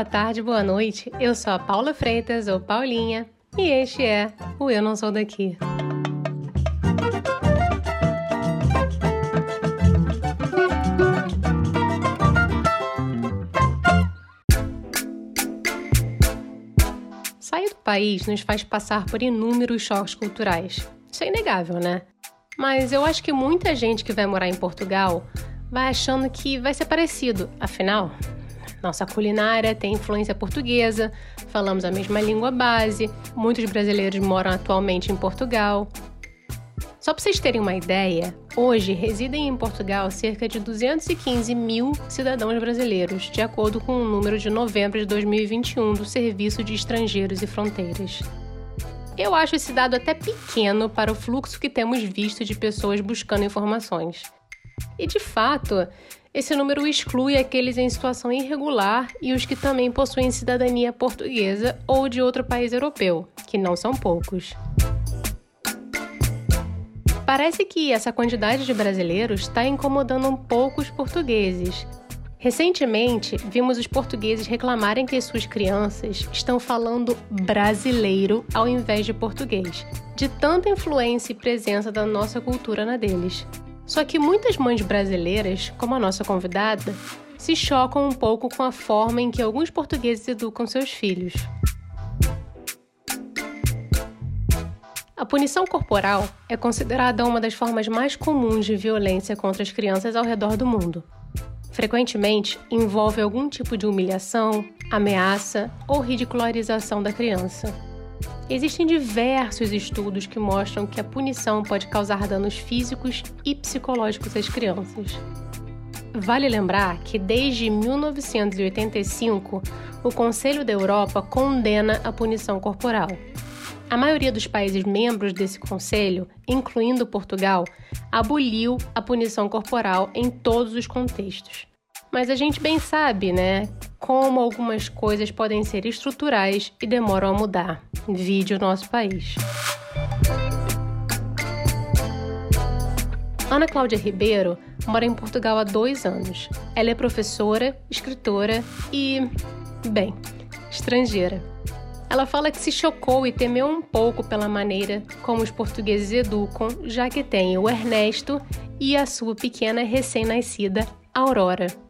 boa tarde, boa noite. Eu sou a Paula Freitas, ou Paulinha, e este é o Eu Não Sou Daqui. Sair do país nos faz passar por inúmeros choques culturais. Isso é inegável, né? Mas eu acho que muita gente que vai morar em Portugal vai achando que vai ser parecido. Afinal, nossa culinária tem influência portuguesa, falamos a mesma língua base, muitos brasileiros moram atualmente em Portugal. Só para vocês terem uma ideia, hoje residem em Portugal cerca de 215 mil cidadãos brasileiros, de acordo com o número de novembro de 2021 do Serviço de Estrangeiros e Fronteiras. Eu acho esse dado até pequeno para o fluxo que temos visto de pessoas buscando informações. E de fato, esse número exclui aqueles em situação irregular e os que também possuem cidadania portuguesa ou de outro país europeu, que não são poucos. Parece que essa quantidade de brasileiros está incomodando um pouco os portugueses. Recentemente, vimos os portugueses reclamarem que suas crianças estão falando brasileiro ao invés de português, de tanta influência e presença da nossa cultura na deles. Só que muitas mães brasileiras, como a nossa convidada, se chocam um pouco com a forma em que alguns portugueses educam seus filhos. A punição corporal é considerada uma das formas mais comuns de violência contra as crianças ao redor do mundo. Frequentemente envolve algum tipo de humilhação, ameaça ou ridicularização da criança. Existem diversos estudos que mostram que a punição pode causar danos físicos e psicológicos às crianças. Vale lembrar que desde 1985 o Conselho da Europa condena a punição corporal. A maioria dos países membros desse conselho, incluindo Portugal, aboliu a punição corporal em todos os contextos. Mas a gente bem sabe, né, como algumas coisas podem ser estruturais e demoram a mudar. Vide o nosso país. Ana Cláudia Ribeiro mora em Portugal há dois anos. Ela é professora, escritora e, bem, estrangeira. Ela fala que se chocou e temeu um pouco pela maneira como os portugueses educam, já que tem o Ernesto e a sua pequena recém-nascida Aurora.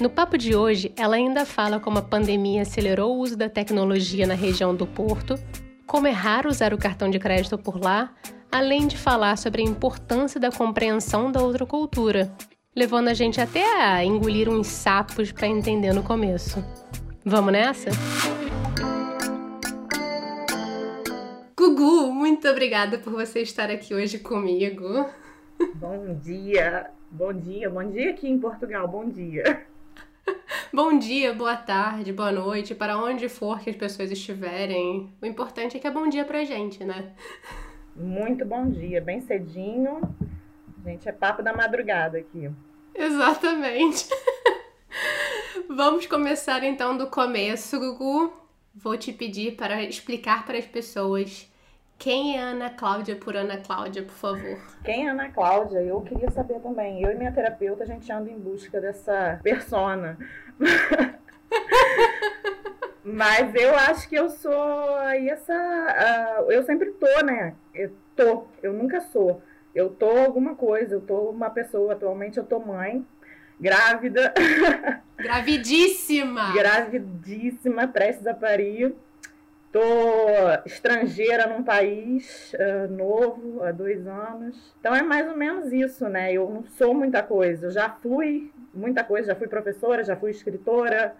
No papo de hoje, ela ainda fala como a pandemia acelerou o uso da tecnologia na região do Porto, como é raro usar o cartão de crédito por lá, além de falar sobre a importância da compreensão da outra cultura, levando a gente até a engolir uns sapos para entender no começo. Vamos nessa? Gugu, muito obrigada por você estar aqui hoje comigo. Bom dia, bom dia, bom dia aqui em Portugal, bom dia. Bom dia, boa tarde, boa noite, para onde for que as pessoas estiverem. O importante é que é bom dia pra gente, né? Muito bom dia, bem cedinho. Gente, é papo da madrugada aqui. Exatamente. Vamos começar então do começo, Gugu. Vou te pedir para explicar para as pessoas quem é Ana Cláudia por Ana Cláudia, por favor? Quem é Ana Cláudia? Eu queria saber também. Eu e minha terapeuta, a gente anda em busca dessa persona. Mas eu acho que eu sou aí essa. Uh, eu sempre tô, né? Eu tô, eu nunca sou. Eu tô alguma coisa, eu tô uma pessoa, atualmente eu tô mãe, grávida. Gravidíssima! Gravidíssima, prestes a parir. Tô estrangeira num país uh, novo, há dois anos. Então é mais ou menos isso, né? Eu não sou muita coisa. Eu já fui muita coisa, já fui professora, já fui escritora,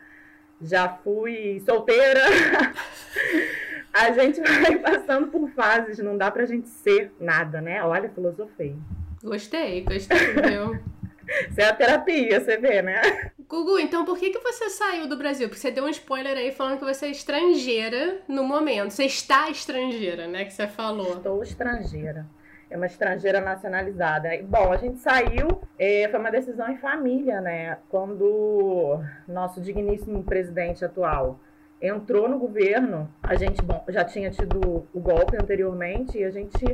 já fui solteira. a gente vai passando por fases, não dá pra gente ser nada, né? Olha, filosofei. Gostei, gostei, meu. Isso é a terapia, você vê, né? Gugu, então por que, que você saiu do Brasil? Porque você deu um spoiler aí falando que você é estrangeira no momento. Você está estrangeira, né? Que você falou. Estou estrangeira. É uma estrangeira nacionalizada. Bom, a gente saiu, é, foi uma decisão em família, né? Quando nosso digníssimo presidente atual entrou no governo, a gente bom, já tinha tido o golpe anteriormente e a gente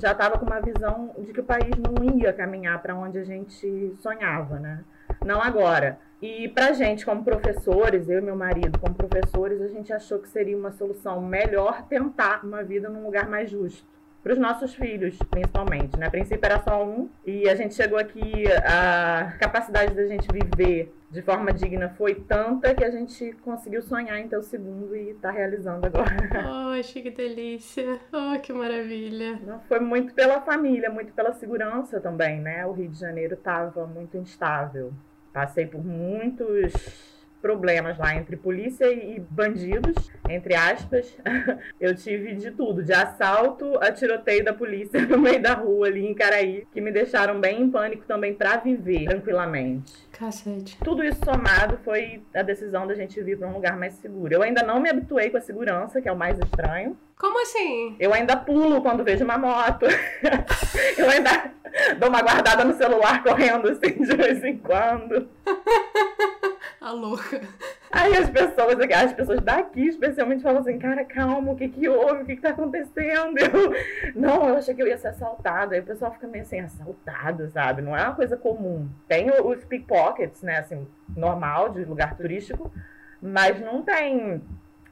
já estava com uma visão de que o país não ia caminhar para onde a gente sonhava, né? Não agora. E pra gente, como professores, eu e meu marido, como professores, a gente achou que seria uma solução melhor tentar uma vida num lugar mais justo para os nossos filhos, principalmente. Né? A princípio era só um, e a gente chegou aqui, a capacidade da gente viver de forma digna foi tanta que a gente conseguiu sonhar em ter o segundo e está realizando agora. Poxa, que delícia! Oh, que maravilha! Foi muito pela família, muito pela segurança também, né? O Rio de Janeiro estava muito instável. Passei por muitos problemas lá entre polícia e bandidos, entre aspas. Eu tive de tudo, de assalto a tiroteio da polícia no meio da rua ali em Caraí, que me deixaram bem em pânico também para viver tranquilamente. Cacete. Tudo isso somado foi a decisão da gente vir para um lugar mais seguro. Eu ainda não me habituei com a segurança, que é o mais estranho. Como assim? Eu ainda pulo quando vejo uma moto. Eu ainda dou uma guardada no celular correndo assim de vez em quando. A louca. Aí as pessoas, as pessoas daqui especialmente falam assim, cara, calma, o que que houve? O que que tá acontecendo? Eu, não, eu achei que eu ia ser assaltada. Aí o pessoal fica meio assim, assaltado, sabe? Não é uma coisa comum. Tem os pickpockets, né, assim, normal, de lugar turístico, mas não tem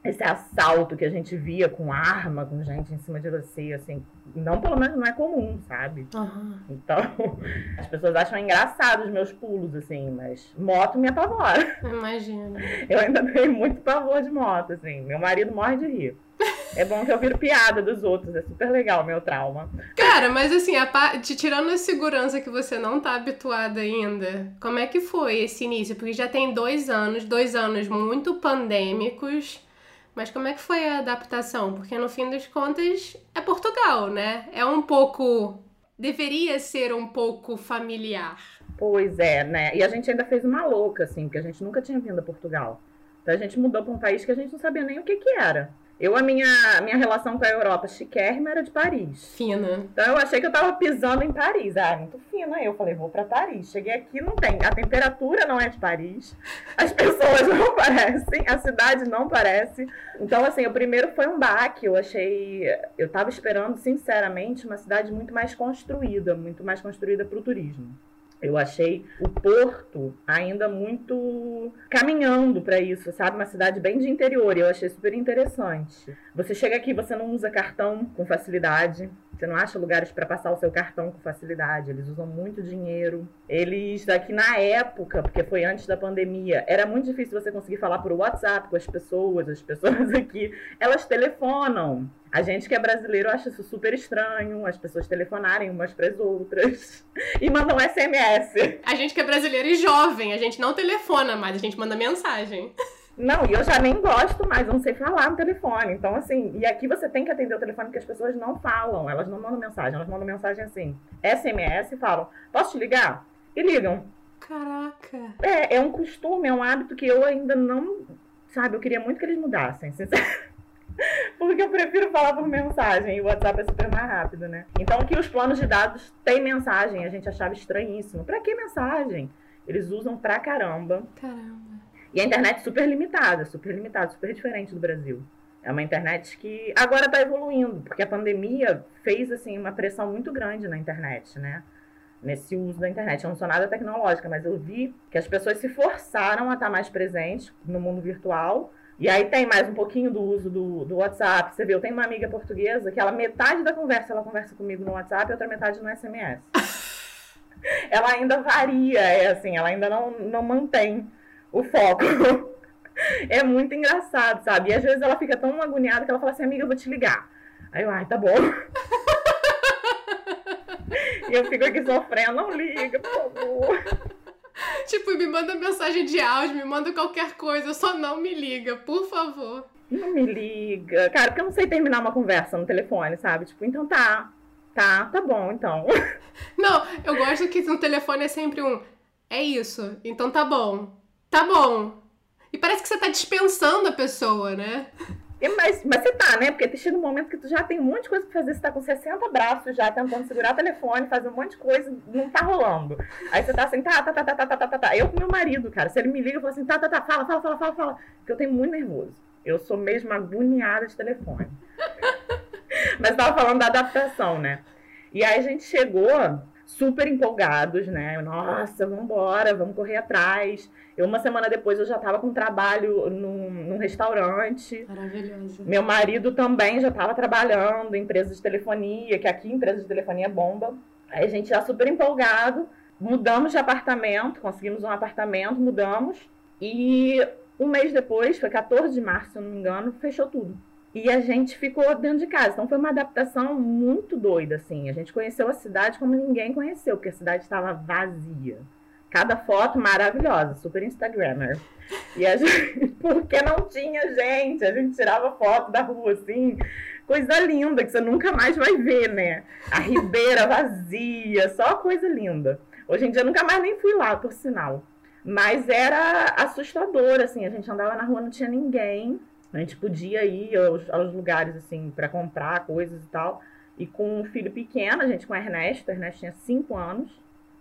esse assalto que a gente via com arma, com gente em cima de você, assim, não, pelo menos não é comum, sabe? Uhum. Então, as pessoas acham engraçado os meus pulos, assim, mas moto me apavora. Imagina. Eu ainda tenho muito pavor de moto, assim. Meu marido morre de rir. É bom que eu viro piada dos outros, é super legal o meu trauma. Cara, mas assim, a parte, tirando a segurança que você não tá habituada ainda, como é que foi esse início? Porque já tem dois anos, dois anos muito pandêmicos mas como é que foi a adaptação? Porque no fim das contas é Portugal, né? É um pouco. Deveria ser um pouco familiar. Pois é, né? E a gente ainda fez uma louca, assim, porque a gente nunca tinha vindo a Portugal. Então a gente mudou para um país que a gente não sabia nem o que, que era. Eu, a minha, minha relação com a Europa chiquérrima era de Paris. Fina. Então eu achei que eu tava pisando em Paris. Ah, muito fina. Eu falei, vou para Paris. Cheguei aqui, não tem. A temperatura não é de Paris. As pessoas não parecem. A cidade não parece. Então, assim, o primeiro foi um baque. Eu achei. Eu tava esperando, sinceramente, uma cidade muito mais construída muito mais construída para o turismo. Eu achei o Porto ainda muito caminhando para isso, sabe? Uma cidade bem de interior. E eu achei super interessante. Você chega aqui, você não usa cartão com facilidade. Você não acha lugares para passar o seu cartão com facilidade. Eles usam muito dinheiro. Eles, aqui na época, porque foi antes da pandemia, era muito difícil você conseguir falar por WhatsApp com as pessoas. As pessoas aqui, elas telefonam. A gente que é brasileiro acha isso super estranho, as pessoas telefonarem umas para as outras e mandam SMS. A gente que é brasileiro e jovem, a gente não telefona mais, a gente manda mensagem. Não, e eu já nem gosto mais, eu não sei falar no telefone. Então, assim, e aqui você tem que atender o telefone porque as pessoas não falam, elas não mandam mensagem, elas mandam mensagem assim, SMS e falam, posso te ligar? E ligam. Caraca. É, é um costume, é um hábito que eu ainda não, sabe, eu queria muito que eles mudassem, sinceramente. Porque eu prefiro falar por mensagem e o WhatsApp é super mais rápido, né? Então, que os planos de dados têm mensagem, a gente achava estranhíssimo. Pra que mensagem? Eles usam pra caramba. Caramba. E a internet super limitada, super limitada, super diferente do Brasil. É uma internet que agora está evoluindo, porque a pandemia fez assim uma pressão muito grande na internet, né? Nesse uso da internet. Eu não sou nada tecnológica, mas eu vi que as pessoas se forçaram a estar mais presentes no mundo virtual. E aí tem mais um pouquinho do uso do, do WhatsApp. Você viu, eu tenho uma amiga portuguesa que ela, metade da conversa, ela conversa comigo no WhatsApp e outra metade no SMS. ela ainda varia, é assim, ela ainda não, não mantém o foco. É muito engraçado, sabe? E às vezes ela fica tão agoniada que ela fala assim, amiga, eu vou te ligar. Aí eu, ai, tá bom. e eu fico aqui sofrendo, não liga, por favor. Tipo, me manda mensagem de áudio, me manda qualquer coisa, só não me liga, por favor. Não me liga. Cara, porque eu não sei terminar uma conversa no telefone, sabe? Tipo, então tá. Tá, tá bom, então. Não, eu gosto que no telefone é sempre um. É isso, então tá bom. Tá bom. E parece que você tá dispensando a pessoa, né? Mas, mas você tá, né? Porque chega um momento que tu já tem um monte de coisa pra fazer, você tá com 60 braços já tentando segurar o telefone, fazer um monte de coisa, não tá rolando. Aí você tá assim, tá, tá, tá, tá, tá, tá, tá, tá. Eu com meu marido, cara, se ele me liga, eu falo assim, tá, tá, tá, fala, fala, fala, fala, fala. Porque eu tenho muito nervoso. Eu sou mesmo agoniada de telefone. mas tava falando da adaptação, né? E aí a gente chegou super empolgados, né? Nossa, vamos embora, vamos correr atrás. Eu, uma semana depois, eu já estava com trabalho num, num restaurante. Maravilhoso. Meu marido também já estava trabalhando em empresa de telefonia, que aqui empresa de telefonia é bomba. Aí a gente já super empolgado, mudamos de apartamento, conseguimos um apartamento, mudamos. E um mês depois, foi 14 de março, se eu não me engano, fechou tudo. E a gente ficou dentro de casa. Então foi uma adaptação muito doida, assim. A gente conheceu a cidade como ninguém conheceu, porque a cidade estava vazia. Cada foto maravilhosa, super Instagrammer. E a gente, porque não tinha gente, a gente tirava foto da rua assim, coisa linda que você nunca mais vai ver, né? A ribeira vazia, só coisa linda. Hoje em dia eu nunca mais nem fui lá, por sinal. Mas era assustador, assim, a gente andava na rua, não tinha ninguém. A gente podia ir aos, aos lugares, assim, para comprar coisas e tal. E com um filho pequeno, a gente com o Ernesto, o Ernesto tinha 5 anos,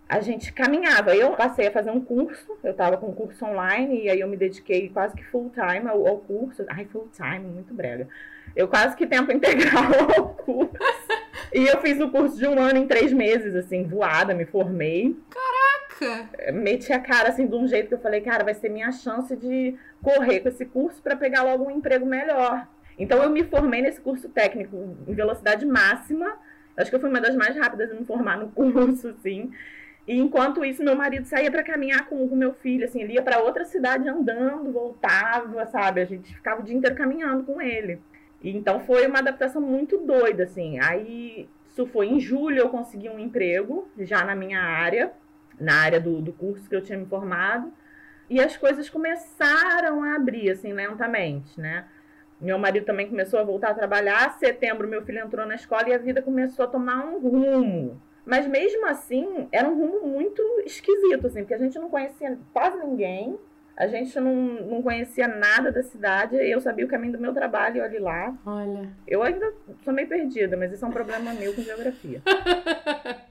a gente caminhava. Eu passei a fazer um curso, eu estava com um curso online, e aí eu me dediquei quase que full time ao, ao curso. Ai, full time, muito brega. Eu quase que tempo integral ao curso. E eu fiz o curso de um ano em três meses, assim, voada, me formei. Caraca! Meti a cara, assim, de um jeito que eu falei, cara, vai ser minha chance de correr com esse curso para pegar logo um emprego melhor. Então eu me formei nesse curso técnico em velocidade máxima. Acho que eu fui uma das mais rápidas a me formar no curso, assim. E enquanto isso, meu marido saía para caminhar com o meu filho, assim, ele ia para outra cidade andando, voltava, sabe? A gente ficava o dia inteiro caminhando com ele. E, então foi uma adaptação muito doida, assim. Aí, isso foi em julho, eu consegui um emprego já na minha área, na área do, do curso que eu tinha me formado. E as coisas começaram a abrir, assim, lentamente, né? Meu marido também começou a voltar a trabalhar. Setembro, meu filho entrou na escola e a vida começou a tomar um rumo. Mas mesmo assim, era um rumo muito esquisito, assim, porque a gente não conhecia quase ninguém, a gente não, não conhecia nada da cidade, eu sabia o caminho do meu trabalho e olhe lá. Olha. Eu ainda sou meio perdida, mas isso é um problema meu com geografia.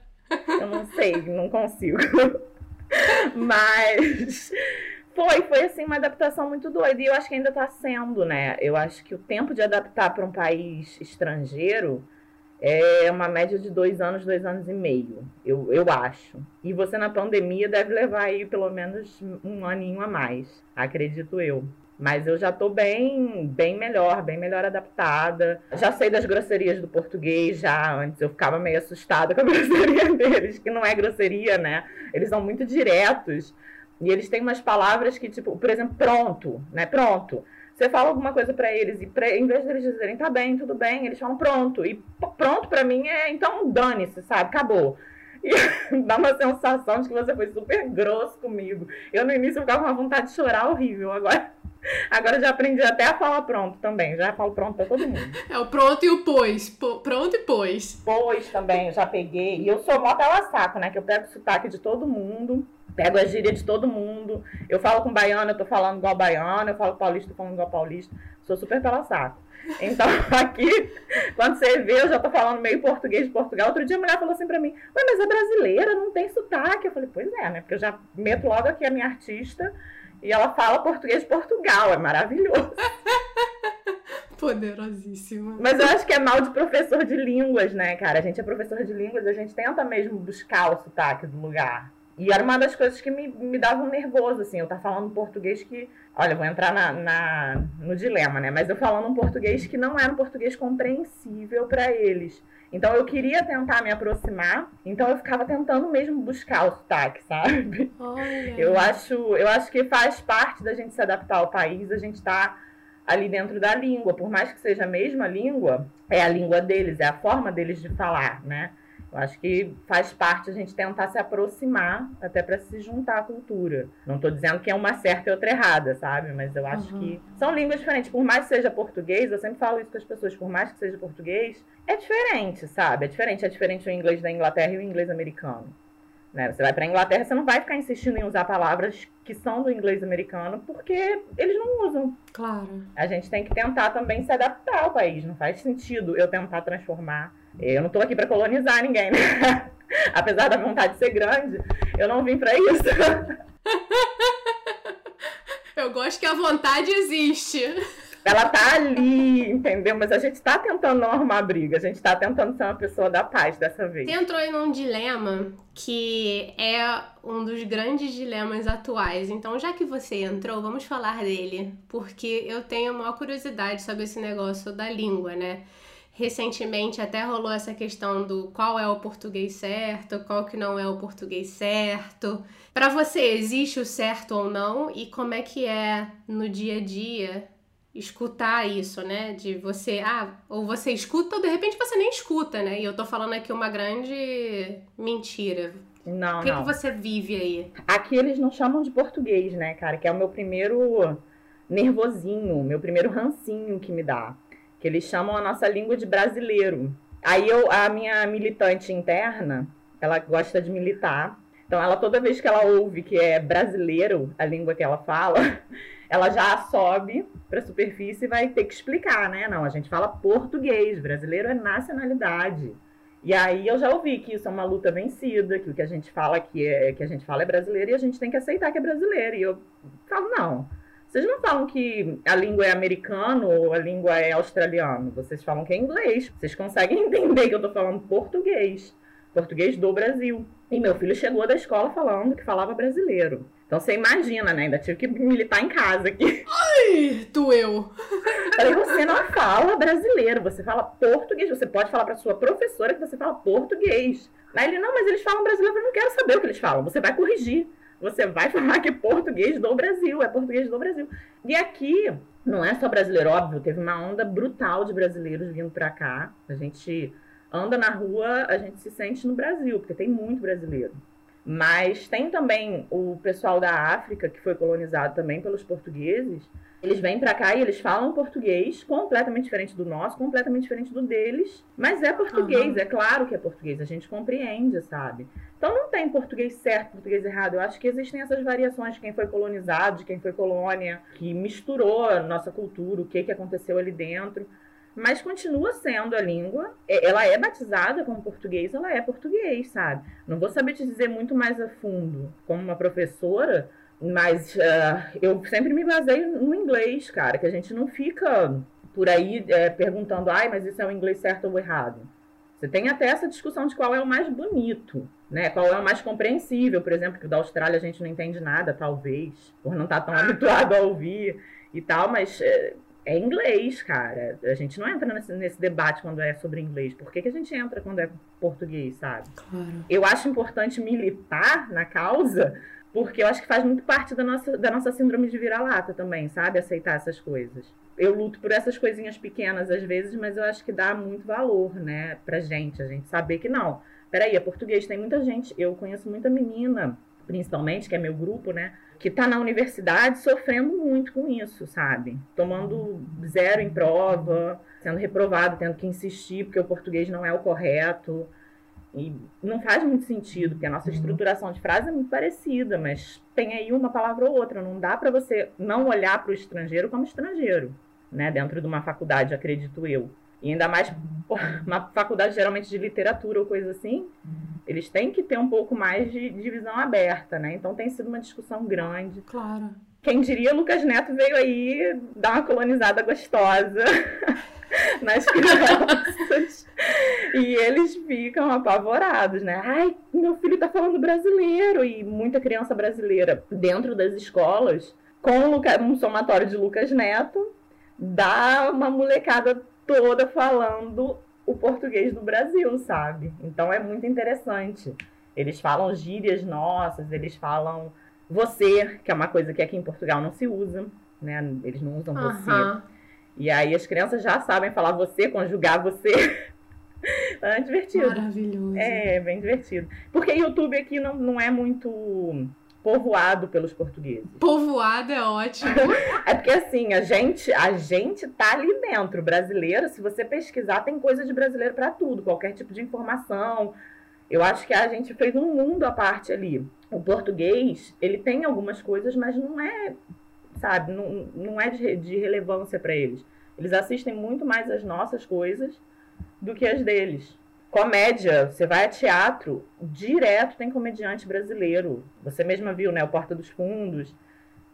não sei, não consigo. mas foi, foi assim uma adaptação muito doida. E eu acho que ainda está sendo, né? Eu acho que o tempo de adaptar para um país estrangeiro é uma média de dois anos, dois anos e meio, eu, eu acho. E você na pandemia deve levar aí pelo menos um aninho a mais, acredito eu. Mas eu já tô bem, bem melhor, bem melhor adaptada. Já sei das grosserias do português, já antes eu ficava meio assustada com a grosseria deles, que não é grosseria, né? Eles são muito diretos. E eles têm umas palavras que, tipo, por exemplo, pronto, né? Pronto. Você fala alguma coisa para eles e pra, em vez deles dizerem tá bem, tudo bem, eles falam pronto. E pronto para mim é então dane-se, sabe? Acabou. E dá uma sensação de que você foi super grosso comigo. Eu no início eu ficava com uma vontade de chorar horrível. Agora, agora já aprendi até a falar pronto também. Já falo pronto pra todo mundo. É o pronto e o pois. pronto e pois. Pois também, já peguei. E eu sou mó saco, né? Que eu pego o sotaque de todo mundo. Pego a gíria de todo mundo. Eu falo com baiano, eu tô falando igual baiano. Eu falo com paulista, eu tô falando igual paulista. Sou super pela saco. Então, aqui, quando você vê, eu já tô falando meio português de Portugal. Outro dia a mulher falou assim pra mim, Ué, mas é brasileira, não tem sotaque. Eu falei, pois é, né? Porque eu já meto logo aqui a minha artista e ela fala português de Portugal. É maravilhoso. Poderosíssima. Mas eu acho que é mal de professor de línguas, né, cara? A gente é professor de línguas, a gente tenta mesmo buscar o sotaque do lugar. E era uma das coisas que me, me dava um nervoso, assim. Eu tava falando um português que. Olha, vou entrar na, na, no dilema, né? Mas eu falando um português que não era um português compreensível para eles. Então eu queria tentar me aproximar, então eu ficava tentando mesmo buscar o sotaque, sabe? Olha. Eu acho, eu acho que faz parte da gente se adaptar ao país, a gente tá ali dentro da língua, por mais que seja a mesma língua, é a língua deles, é a forma deles de falar, né? Eu acho que faz parte a gente tentar se aproximar até para se juntar à cultura. Não estou dizendo que é uma certa e outra errada, sabe? Mas eu acho uhum. que são línguas diferentes. Por mais que seja português, eu sempre falo isso com as pessoas, por mais que seja português, é diferente, sabe? É diferente. É diferente o inglês da Inglaterra e o inglês americano. Né? Você vai para a Inglaterra, você não vai ficar insistindo em usar palavras que são do inglês americano, porque eles não usam. Claro. A gente tem que tentar também se adaptar ao país. Não faz sentido eu tentar transformar. Eu não estou aqui para colonizar ninguém, né? Apesar da vontade de ser grande, eu não vim para isso. eu gosto que a vontade existe. Ela tá ali, entendeu? Mas a gente tá tentando não arrumar briga, a gente tá tentando ser uma pessoa da paz dessa vez. Você entrou em um dilema que é um dos grandes dilemas atuais. Então, já que você entrou, vamos falar dele, porque eu tenho uma curiosidade sobre esse negócio da língua, né? Recentemente até rolou essa questão do qual é o português certo, qual que não é o português certo. Para você, existe o certo ou não? E como é que é no dia a dia escutar isso, né? De você, ah, ou você escuta ou de repente você nem escuta, né? E eu tô falando aqui uma grande mentira. Não, O que, não. que você vive aí? Aqui eles não chamam de português, né, cara? Que é o meu primeiro nervosinho, meu primeiro rancinho que me dá. Que eles chamam a nossa língua de brasileiro. Aí eu, a minha militante interna, ela gosta de militar. Então ela toda vez que ela ouve que é brasileiro a língua que ela fala, ela já sobe para a superfície e vai ter que explicar, né? Não, a gente fala português, brasileiro é nacionalidade. E aí eu já ouvi que isso é uma luta vencida, que o que a gente fala aqui é que a gente fala é brasileiro e a gente tem que aceitar que é brasileiro. E eu falo, não. Vocês não falam que a língua é americano ou a língua é australiano. Vocês falam que é inglês. Vocês conseguem entender que eu tô falando português. Português do Brasil. E meu filho chegou da escola falando que falava brasileiro. Então você imagina, né? Ainda tive que militar em casa aqui. Ih, doeu. Falei, você não fala brasileiro, você fala português. Você pode falar para sua professora que você fala português. Aí ele, não, mas eles falam brasileiro, eu não quero saber o que eles falam. Você vai corrigir. Você vai falar que é português do Brasil, é português do Brasil. E aqui, não é só brasileiro, óbvio, teve uma onda brutal de brasileiros vindo para cá. A gente anda na rua, a gente se sente no Brasil, porque tem muito brasileiro. Mas tem também o pessoal da África, que foi colonizado também pelos portugueses. Eles vêm para cá e eles falam português completamente diferente do nosso, completamente diferente do deles. Mas é português, Uhum. é claro que é português, a gente compreende, sabe? Então não tem português certo, português errado. Eu acho que existem essas variações de quem foi colonizado, de quem foi colônia, que misturou a nossa cultura, o que, que aconteceu ali dentro. Mas continua sendo a língua. É- Ela é batizada como português, ela é português, sabe? Não vou saber te dizer muito mais a fundo como uma professora, mas ah, eu sempre me baseio no inglês, cara, que a gente não fica por aí eh, perguntando, ai, mas isso é o inglês certo ou errado. Você tem até essa discussão de qual é o mais bonito, né? Qual é o mais compreensível, por exemplo, que o da Austrália a gente não entende nada, talvez, por não estar tão habituado a ouvir e tal, mas eh, é inglês, cara. A gente não entra nesse, nesse debate quando é sobre inglês. Por que, que a gente entra quando é português, sabe? Claro. Eu acho importante militar na causa, porque eu acho que faz muito parte da nossa, da nossa síndrome de vira-lata também, sabe? Aceitar essas coisas. Eu luto por essas coisinhas pequenas às vezes, mas eu acho que dá muito valor, né, pra gente, a gente saber que não. Peraí, é português, tem muita gente, eu conheço muita menina, principalmente, que é meu grupo, né, que tá na universidade sofrendo muito com isso, sabe? Tomando zero em prova, sendo reprovado, tendo que insistir porque o português não é o correto. E não faz muito sentido, porque a nossa estruturação de frase é muito parecida, mas tem aí uma palavra ou outra. Não dá para você não olhar para o estrangeiro como estrangeiro, né? Dentro de uma faculdade, acredito eu. E ainda mais uma faculdade geralmente de literatura ou coisa assim, eles têm que ter um pouco mais de, de visão aberta, né? Então tem sido uma discussão grande. Claro. Quem diria, Lucas Neto veio aí dar uma colonizada gostosa nas crianças. E eles ficam apavorados, né? Ai, meu filho tá falando brasileiro. E muita criança brasileira dentro das escolas, com um somatório de Lucas Neto, dá uma molecada toda falando o português do Brasil, sabe? Então é muito interessante. Eles falam gírias nossas, eles falam você, que é uma coisa que aqui em Portugal não se usa, né? Eles não usam você. Aham. E aí as crianças já sabem falar você, conjugar você. é divertido. Maravilhoso. É, bem divertido. Porque YouTube aqui não, não é muito povoado pelos portugueses. Povoado é ótimo. É porque assim, a gente, a gente tá ali dentro. Brasileiro, se você pesquisar, tem coisa de brasileiro pra tudo, qualquer tipo de informação. Eu acho que a gente fez um mundo à parte ali. O português, ele tem algumas coisas, mas não é, sabe, não, não é de, de relevância pra eles. Eles assistem muito mais as nossas coisas do que as deles. Comédia, você vai a teatro, direto tem comediante brasileiro. Você mesma viu, né? O Porta dos Fundos.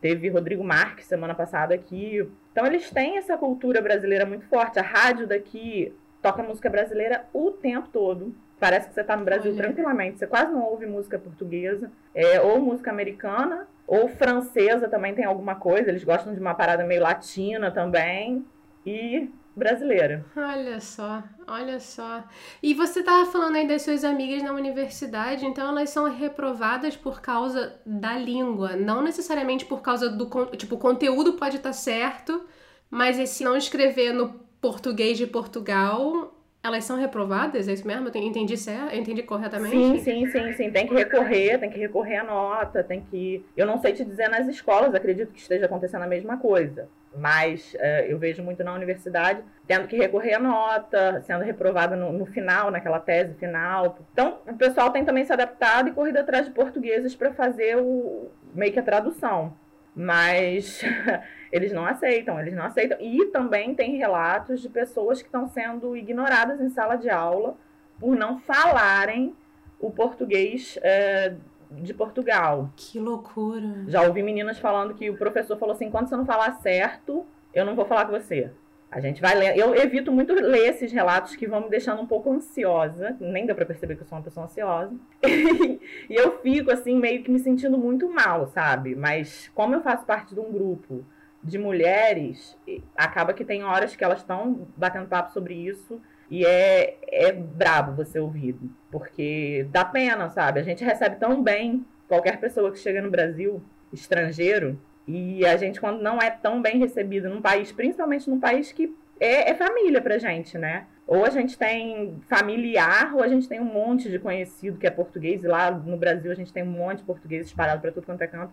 Teve Rodrigo Marques semana passada aqui. Então eles têm essa cultura brasileira muito forte. A rádio daqui toca música brasileira o tempo todo. Parece que você está no Brasil Olha. tranquilamente. Você quase não ouve música portuguesa, é, ou música americana, ou francesa também tem alguma coisa. Eles gostam de uma parada meio latina também. E brasileira. Olha só, olha só. E você estava falando aí das suas amigas na universidade, então elas são reprovadas por causa da língua, não necessariamente por causa do tipo o conteúdo pode estar tá certo, mas se não escrever no português de Portugal, elas são reprovadas, é isso mesmo? Eu entendi certo? Eu entendi corretamente? Sim, sim, sim, sim. Tem que recorrer, tem que recorrer à nota, tem que. Eu não sei te dizer nas escolas, acredito que esteja acontecendo a mesma coisa. Mas uh, eu vejo muito na universidade tendo que recorrer à nota, sendo reprovada no, no, final, naquela tese final. Então, o pessoal tem também se adaptado e corrido atrás de portugueses para fazer o meio que a tradução. Mas Eles não aceitam, eles não aceitam. E também tem relatos de pessoas que estão sendo ignoradas em sala de aula por não falarem o português é, de Portugal. Que loucura. Já ouvi meninas falando que o professor falou assim: quando você não falar certo, eu não vou falar com você. A gente vai ler. Eu evito muito ler esses relatos que vão me deixando um pouco ansiosa. Nem dá pra perceber que eu sou uma pessoa ansiosa. e eu fico, assim, meio que me sentindo muito mal, sabe? Mas como eu faço parte de um grupo de mulheres, acaba que tem horas que elas estão batendo papo sobre isso e é, é brabo você ouvir, porque dá pena, sabe? A gente recebe tão bem qualquer pessoa que chega no Brasil, estrangeiro, e a gente, quando não é tão bem recebido num país, principalmente num país que é, é família pra gente, né? Ou a gente tem familiar, ou a gente tem um monte de conhecido que é português, e lá no Brasil a gente tem um monte de português espalhado para tudo quanto é canto.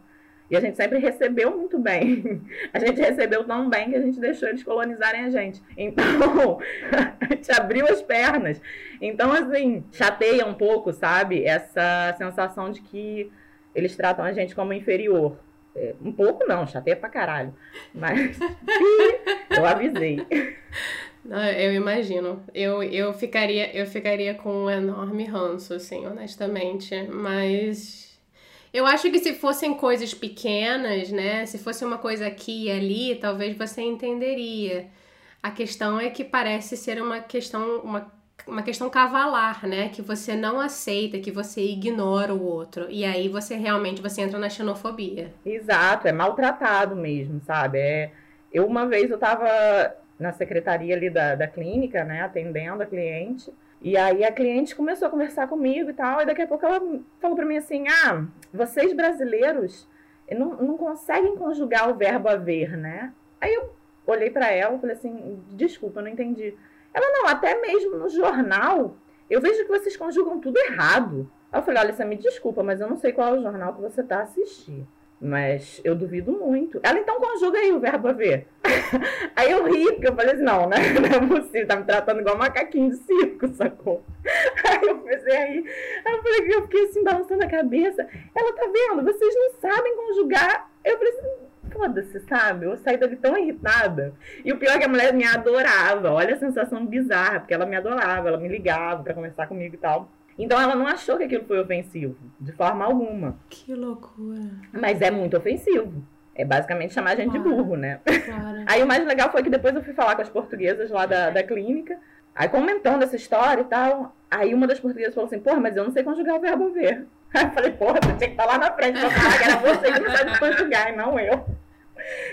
E a gente sempre recebeu muito bem. A gente recebeu tão bem que a gente deixou eles colonizarem a gente. Então, a gente abriu as pernas. Então, assim, chateia um pouco, sabe? Essa sensação de que eles tratam a gente como inferior. É, um pouco não, chateia pra caralho. Mas eu avisei. eu imagino. Eu, eu, ficaria, eu ficaria com um enorme ranço, assim, honestamente. Mas eu acho que se fossem coisas pequenas, né? Se fosse uma coisa aqui e ali, talvez você entenderia. A questão é que parece ser uma questão, uma, uma questão cavalar, né? Que você não aceita, que você ignora o outro. E aí você realmente você entra na xenofobia. Exato, é maltratado mesmo, sabe? É, eu uma vez eu tava na secretaria ali da, da clínica, né? Atendendo a cliente. E aí a cliente começou a conversar comigo e tal, e daqui a pouco ela falou para mim assim: "Ah, vocês brasileiros não, não conseguem conjugar o verbo haver, né?" Aí eu olhei para ela e falei assim: "Desculpa, eu não entendi." Ela não, até mesmo no jornal, eu vejo que vocês conjugam tudo errado. Aí eu falei: "Olha, você me desculpa, mas eu não sei qual é o jornal que você tá assistindo." Mas eu duvido muito. Ela então conjuga aí o verbo haver. aí eu ri, porque eu falei assim, não, né? Não é possível, tá me tratando igual macaquinho de circo, sacou? Aí eu rir. Aí eu falei, eu fiquei assim, balançando a cabeça. Ela tá vendo, vocês não sabem conjugar. Eu falei assim, foda-se, sabe? Eu saí dali tão irritada. E o pior é que a mulher me adorava. Olha a sensação bizarra, porque ela me adorava, ela me ligava pra conversar comigo e tal. Então ela não achou que aquilo foi ofensivo, de forma alguma. Que loucura. Mas é muito ofensivo. É basicamente chamar a gente claro, de burro, né? Claro. Aí o mais legal foi que depois eu fui falar com as portuguesas lá da, da clínica, aí comentando essa história e tal. Aí uma das portuguesas falou assim, porra, mas eu não sei conjugar o verbo ver. Aí eu falei, porra, você tinha que estar lá na frente pra falar que era você que não sabe conjugar, e não eu.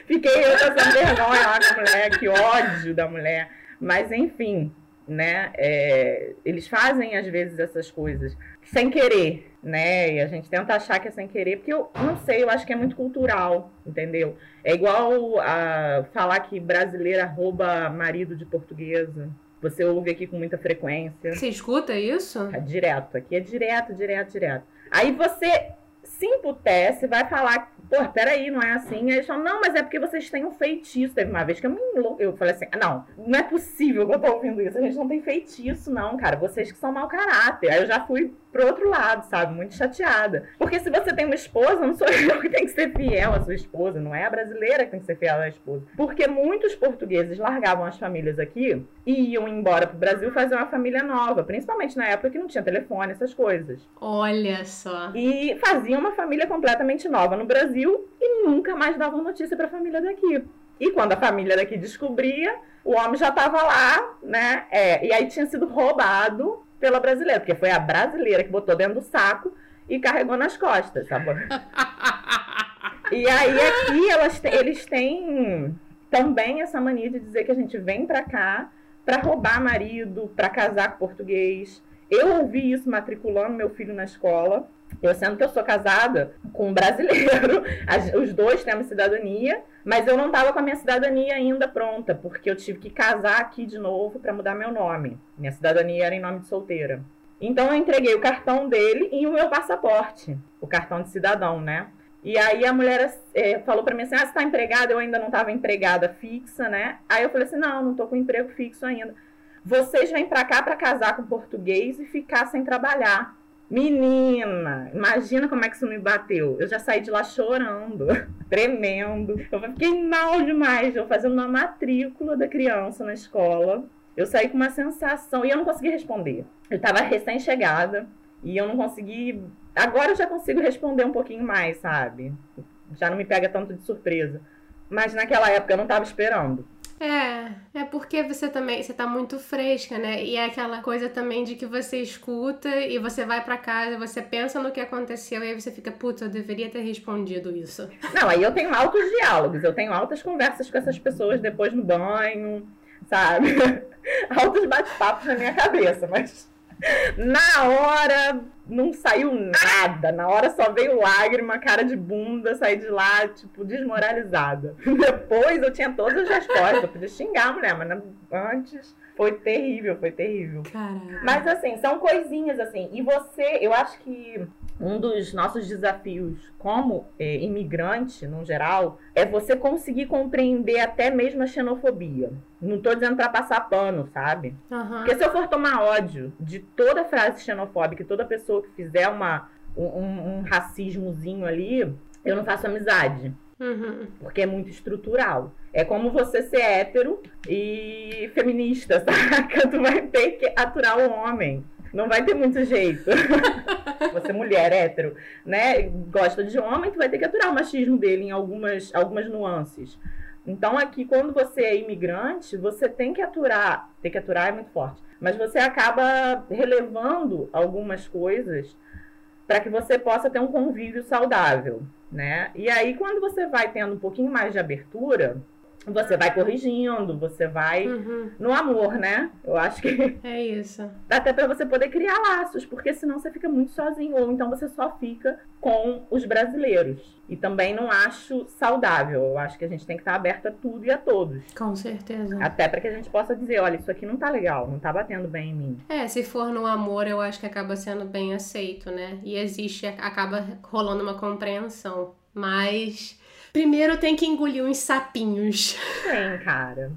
Fiquei eu passando vergonha lá com a mulher, que ódio da mulher. Mas enfim, né? É, eles fazem às vezes essas coisas sem querer, né? E a gente tenta achar que é sem querer, porque eu não sei, eu acho que é muito cultural, entendeu? É igual a falar que brasileira rouba marido de portuguesa. Você ouve aqui com muita frequência. Você escuta isso? É direto, aqui é direto, direto, direto. Aí você se emputece, vai falar pô, peraí, não é assim. Aí eles falam, não, mas é porque vocês têm um feitiço. Teve uma vez que eu me eu falei assim, não, não é possível que eu tô ouvindo isso. A gente não tem feitiço, não, cara. Vocês que são mau caráter. Aí eu já fui pro outro lado, sabe? Muito chateada. Porque se você tem uma esposa, não sou eu que tem que ser fiel à sua esposa, não é a brasileira que tem que ser fiel à esposa. Porque muitos portugueses largavam as famílias aqui e iam embora pro Brasil fazer uma família nova, principalmente na época que não tinha telefone, essas coisas. Olha só. E faziam uma família completamente nova no Brasil e nunca mais davam notícia para a família daqui. E quando a família daqui descobria, o homem já estava lá, né? É, e aí tinha sido roubado pela brasileira, porque foi a brasileira que botou dentro do saco e carregou nas costas, sabe? e aí aqui elas, eles têm também essa mania de dizer que a gente vem para cá para roubar marido, para casar com português. Eu ouvi isso matriculando meu filho na escola. Eu sendo que eu sou casada com um brasileiro, os dois temos cidadania, mas eu não estava com a minha cidadania ainda pronta, porque eu tive que casar aqui de novo para mudar meu nome. Minha cidadania era em nome de solteira. Então eu entreguei o cartão dele e o meu passaporte, o cartão de cidadão, né? E aí a mulher é, falou para mim assim: "Ah, você tá empregada?" Eu ainda não estava empregada fixa, né? Aí eu falei assim: "Não, não tô com emprego fixo ainda. Vocês vêm para cá para casar com português e ficar sem trabalhar." Menina, imagina como é que isso me bateu. Eu já saí de lá chorando, tremendo. Eu fiquei mal demais. Eu fazendo uma matrícula da criança na escola. Eu saí com uma sensação e eu não consegui responder. Eu estava recém-chegada e eu não consegui. Agora eu já consigo responder um pouquinho mais, sabe? Já não me pega tanto de surpresa. Mas naquela época eu não estava esperando. É, é porque você também, você tá muito fresca, né? E é aquela coisa também de que você escuta e você vai para casa, você pensa no que aconteceu e aí você fica, puta, eu deveria ter respondido isso. Não, aí eu tenho altos diálogos, eu tenho altas conversas com essas pessoas depois no banho, sabe? Altos bate-papos na minha cabeça, mas na hora não saiu nada. Na hora só veio lágrima, cara de bunda, saí de lá, tipo, desmoralizada. Depois eu tinha todas as respostas. Eu podia xingar a mulher, mas antes foi terrível, foi terrível. Caraca. Mas assim, são coisinhas assim. E você, eu acho que um dos nossos desafios como é, imigrante, no geral, é você conseguir compreender até mesmo a xenofobia. Não estou dizendo para passar pano, sabe? Uhum. Porque se eu for tomar ódio de toda frase xenofóbica, toda pessoa que fizer uma, um, um racismozinho ali, eu não faço amizade. Uhum. Porque é muito estrutural. É como você ser hétero e feminista, saca? Tu vai ter que aturar o homem. Não vai ter muito jeito. você, mulher hétero, né? Gosta de homem, tu vai ter que aturar o machismo dele em algumas, algumas nuances. Então, aqui, quando você é imigrante, você tem que aturar. Tem que aturar é muito forte. Mas você acaba relevando algumas coisas para que você possa ter um convívio saudável, né? E aí, quando você vai tendo um pouquinho mais de abertura, você vai corrigindo, você vai Uhum. no amor, né? Eu acho que É isso. dá até para você poder criar laços, porque senão você fica muito sozinho, ou então você só fica com os brasileiros. E também não acho saudável. Eu acho que a gente tem que estar aberto a tudo e a todos. Com certeza. Até para que a gente possa dizer, olha, isso aqui não tá legal, não tá batendo bem em mim. É, se for no amor, eu acho que acaba sendo bem aceito, né? E existe, acaba rolando uma compreensão. Mas primeiro tem que engolir uns sapinhos. Tem, cara.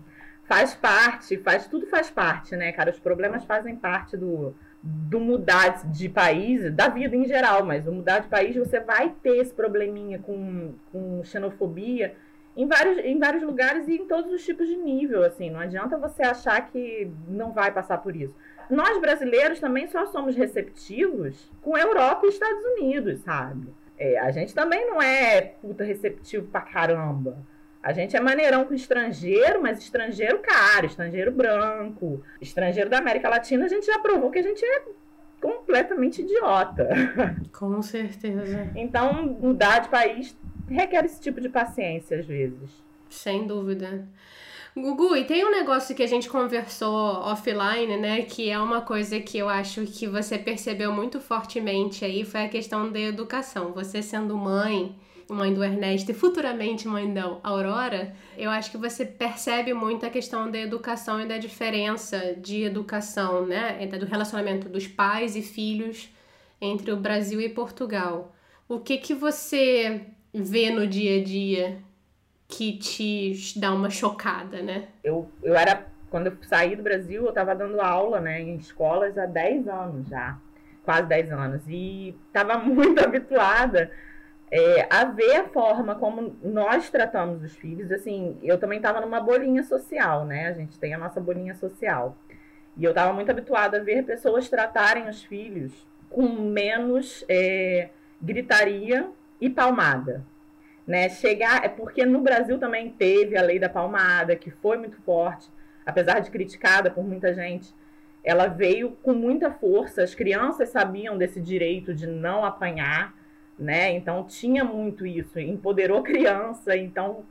Faz parte, faz tudo faz parte, né, cara? Os problemas fazem parte do, do mudar de país, da vida em geral, mas o mudar de país você vai ter esse probleminha com, com xenofobia em vários, em vários lugares e em todos os tipos de nível, assim. Não adianta você achar que não vai passar por isso. Nós brasileiros também só somos receptivos com Europa e Estados Unidos, sabe? É, a gente também não é puta receptivo pra caramba. A gente é maneirão com estrangeiro, mas estrangeiro caro, estrangeiro branco, estrangeiro da América Latina, a gente já provou que a gente é completamente idiota. Com certeza. Então, mudar de país requer esse tipo de paciência às vezes. Sem dúvida. Gugu, e tem um negócio que a gente conversou offline, né? Que é uma coisa que eu acho que você percebeu muito fortemente aí, foi a questão da educação. Você sendo mãe, mãe do Ernesto e futuramente mãe da Aurora, eu acho que você percebe muito a questão da educação e da diferença de educação, né? Do relacionamento dos pais e filhos entre o Brasil e Portugal. O que que você vê no dia a dia que te dá uma chocada, né? Eu, eu era, quando eu saí do Brasil, eu estava dando aula né, em escolas há 10 anos já, quase 10 anos, e estava muito habituada é, a ver a forma como nós tratamos os filhos. Assim, eu também estava numa bolinha social, né? A gente tem a nossa bolinha social. E eu estava muito habituada a ver pessoas tratarem os filhos com menos. É, gritaria e palmada. Né? Chegar, é porque no Brasil também teve a lei da palmada, que foi muito forte, apesar de criticada por muita gente, ela veio com muita força. As crianças sabiam desse direito de não apanhar, né? Então tinha muito isso, empoderou criança. Então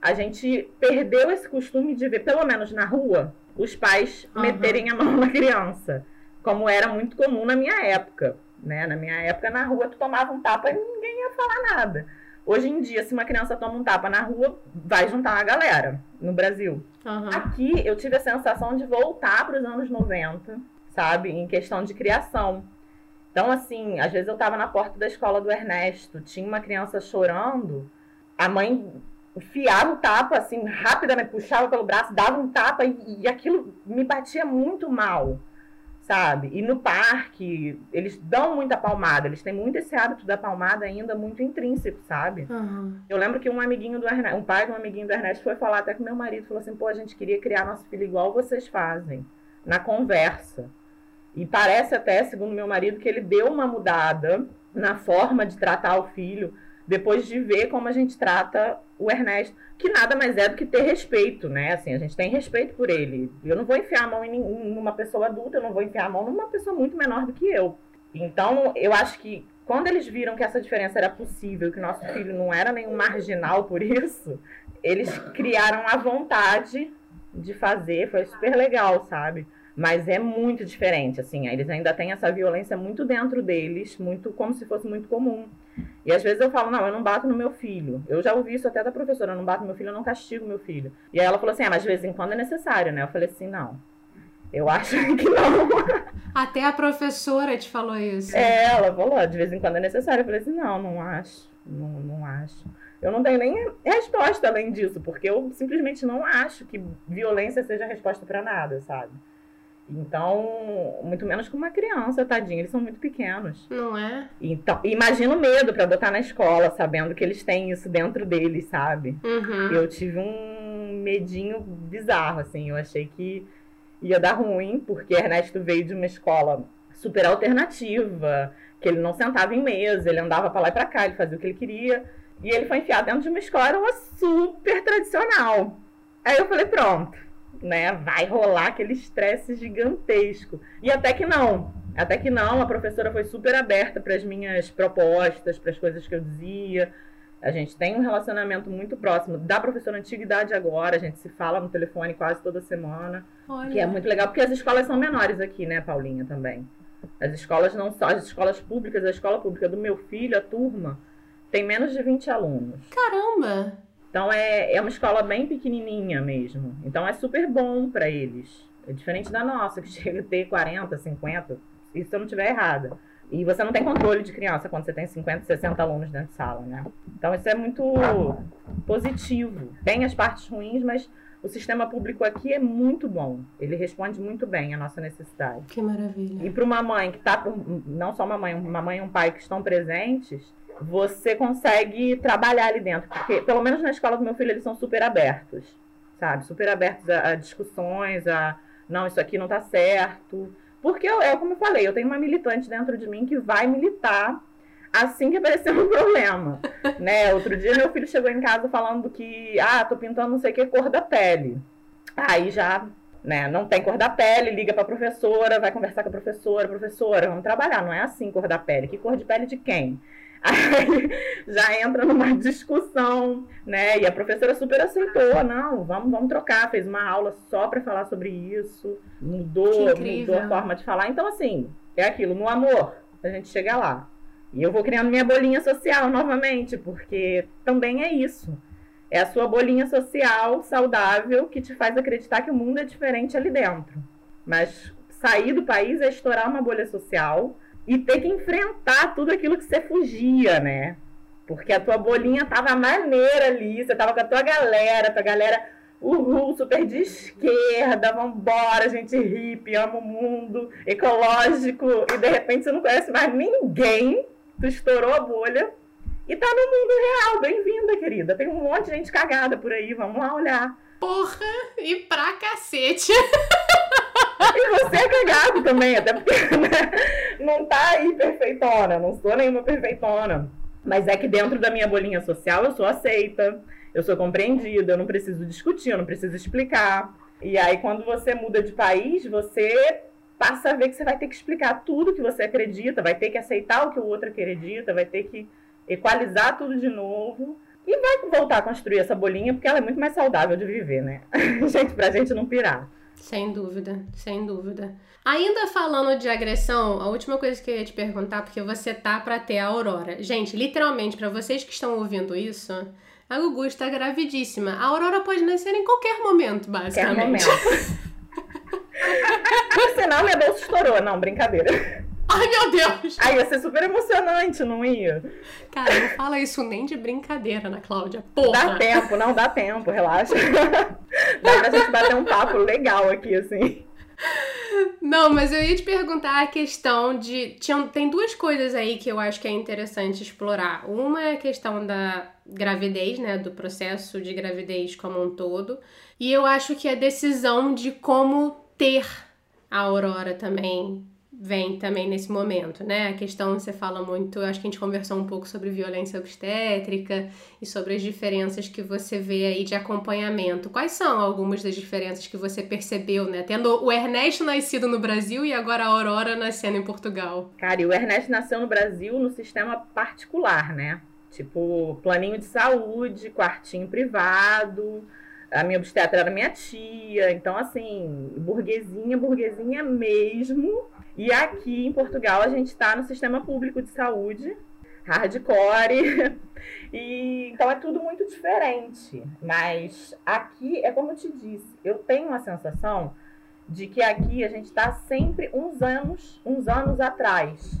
a gente perdeu esse costume de ver, pelo menos na rua, os pais uhum. meterem a mão na criança, como era muito comum na minha época. Né? Na minha época, na rua, tu tomava um tapa e ninguém ia falar nada. Hoje em dia, se uma criança toma um tapa na rua, vai juntar uma galera no Brasil. Uhum. Aqui, eu tive a sensação de voltar para os anos 90, sabe? Em questão de criação. Então, assim, às vezes eu estava na porta da escola do Ernesto, tinha uma criança chorando, a mãe enfiava o tapa, assim, rapidamente, puxava pelo braço, dava um tapa e, e aquilo me batia muito mal sabe? E no parque, eles dão muita palmada, eles têm muito esse hábito da palmada ainda muito intrínseco, sabe? Uhum. Eu lembro que um amiguinho do Ernesto, um pai de um amiguinho do Ernesto foi falar até com meu marido, falou assim, pô, a gente queria criar nosso filho igual vocês fazem, na conversa. E parece até, segundo meu marido, que ele deu uma mudada na forma de tratar o filho, depois de ver como a gente trata o Ernesto, que nada mais é do que ter respeito, né? Assim, a gente tem respeito por ele. Eu não vou enfiar a mão em uma pessoa adulta, eu não vou enfiar a mão numa pessoa muito menor do que eu. Então, eu acho que quando eles viram que essa diferença era possível, que nosso filho não era nenhum marginal por isso, eles criaram a vontade de fazer, foi super legal, sabe? Mas é muito diferente, assim, eles ainda têm essa violência muito dentro deles, muito como se fosse muito comum. E às vezes eu falo, não, eu não bato no meu filho. Eu já ouvi isso até da professora, eu não bato no meu filho, eu não castigo meu filho. E aí ela falou assim, ah, mas de vez em quando é necessário, né? Eu falei assim, não. Eu acho que não. Até a professora te falou isso. É, ela falou, de vez em quando é necessário. Eu falei assim, não, não acho. Não, não acho. Eu não tenho nem resposta além disso, porque eu simplesmente não acho que violência seja a resposta para nada, sabe? Então, muito menos com uma criança, tadinho, eles são muito pequenos. Não é? Então, imagina o medo para botar na escola, sabendo que eles têm isso dentro deles, sabe? Uhum. Eu tive um medinho bizarro, assim, eu achei que ia dar ruim, porque Ernesto veio de uma escola super alternativa, que ele não sentava em mesa, ele andava para lá e para cá, ele fazia o que ele queria, e ele foi enfiado dentro de uma escola super tradicional. Aí eu falei, pronto né, vai rolar aquele estresse gigantesco. E até que não. Até que não, a professora foi super aberta para as minhas propostas, para as coisas que eu dizia. A gente tem um relacionamento muito próximo da professora antiguidade agora, a gente se fala no telefone quase toda semana, Olha. que é muito legal, porque as escolas são menores aqui, né, Paulinha, também. As escolas não só, as escolas públicas, a escola pública do meu filho, a turma, tem menos de 20 alunos. Caramba! Então é, é uma escola bem pequenininha mesmo. Então é super bom para eles. É diferente da nossa, que chega a ter 40, 50, isso se eu não estiver errada. E você não tem controle de criança quando você tem 50, 60 alunos dentro de sala, né? Então isso é muito positivo. Tem as partes ruins, mas o sistema público aqui é muito bom. Ele responde muito bem à nossa necessidade. Que maravilha. E para uma mãe que está, não só uma mãe, uma mãe e um pai que estão presentes, você consegue trabalhar ali dentro. Porque, pelo menos na escola do meu filho, eles são super abertos, sabe? Super abertos a, a discussões, a não, isso aqui não tá certo. Porque, eu, é como eu falei, eu tenho uma militante dentro de mim que vai militar assim que aparecer um problema, né? Outro dia meu filho chegou em casa falando que, ah, tô pintando não sei o que cor da pele. Aí já, né, não tem cor da pele, liga pra professora, vai conversar com a professora, professora, vamos trabalhar, não é assim cor da pele, que cor de pele de quem? Aí já entra numa discussão, né? E a professora super aceitou, não, vamos, vamos trocar, fez uma aula só para falar sobre isso, mudou, mudou a forma de falar. Então, assim, é aquilo, no amor, a gente chega lá. E eu vou criando minha bolinha social novamente, porque também é isso. É a sua bolinha social saudável que te faz acreditar que o mundo é diferente ali dentro. Mas sair do país é estourar uma bolha social e ter que enfrentar tudo aquilo que você fugia, né? Porque a tua bolinha tava maneira ali, você tava com a tua galera, tua galera, uhul, super de esquerda, vambora, gente hippie, ama o mundo, ecológico, e de repente você não conhece mais ninguém, tu estourou a bolha e tá no mundo real. Bem-vinda, querida. Tem um monte de gente cagada por aí, vamos lá olhar. Porra, e pra cacete. e você é cagado também, até porque né, não tá aí perfeitona, não sou nenhuma perfeitona. Mas é que dentro da minha bolinha social eu sou aceita, eu sou compreendida, eu não preciso discutir, eu não preciso explicar. E aí, quando você muda de país, você passa a ver que você vai ter que explicar tudo que você acredita, vai ter que aceitar o que o outro acredita, vai ter que equalizar tudo de novo. E vai voltar a construir essa bolinha, porque ela é muito mais saudável de viver, né? gente, pra gente não pirar. Sem dúvida, sem dúvida. Ainda falando de agressão, a última coisa que eu ia te perguntar, porque você tá para ter a Aurora. Gente, literalmente, para vocês que estão ouvindo isso, a Gugu está gravidíssima. A Aurora pode nascer em qualquer momento, basicamente. Qualquer momento. Por sinal, minha bolsa estourou. Não, brincadeira. Ai, meu Deus! Aí ia ser super emocionante, não ia? Cara, não fala isso nem de brincadeira, Ana Cláudia. Porra! Dá tempo, não dá tempo, relaxa. dá pra gente bater um papo legal aqui, assim. Não, mas eu ia te perguntar a questão de. Tinha, tem duas coisas aí que eu acho que é interessante explorar. Uma é a questão da gravidez, né? Do processo de gravidez como um todo. E eu acho que a decisão de como ter a Aurora também vem também nesse momento, né? A questão você fala muito, acho que a gente conversou um pouco sobre violência obstétrica e sobre as diferenças que você vê aí de acompanhamento. Quais são algumas das diferenças que você percebeu, né? Tendo o Ernesto nascido no Brasil e agora a Aurora nascendo em Portugal. Cara, e o Ernesto nasceu no Brasil no sistema particular, né? Tipo, planinho de saúde, quartinho privado, a minha obstetra era minha tia, então assim, burguesinha, burguesinha mesmo. E aqui em Portugal a gente está no sistema público de saúde, hardcore. E então é tudo muito diferente. Mas aqui é como eu te disse, eu tenho uma sensação de que aqui a gente está sempre uns anos, uns anos atrás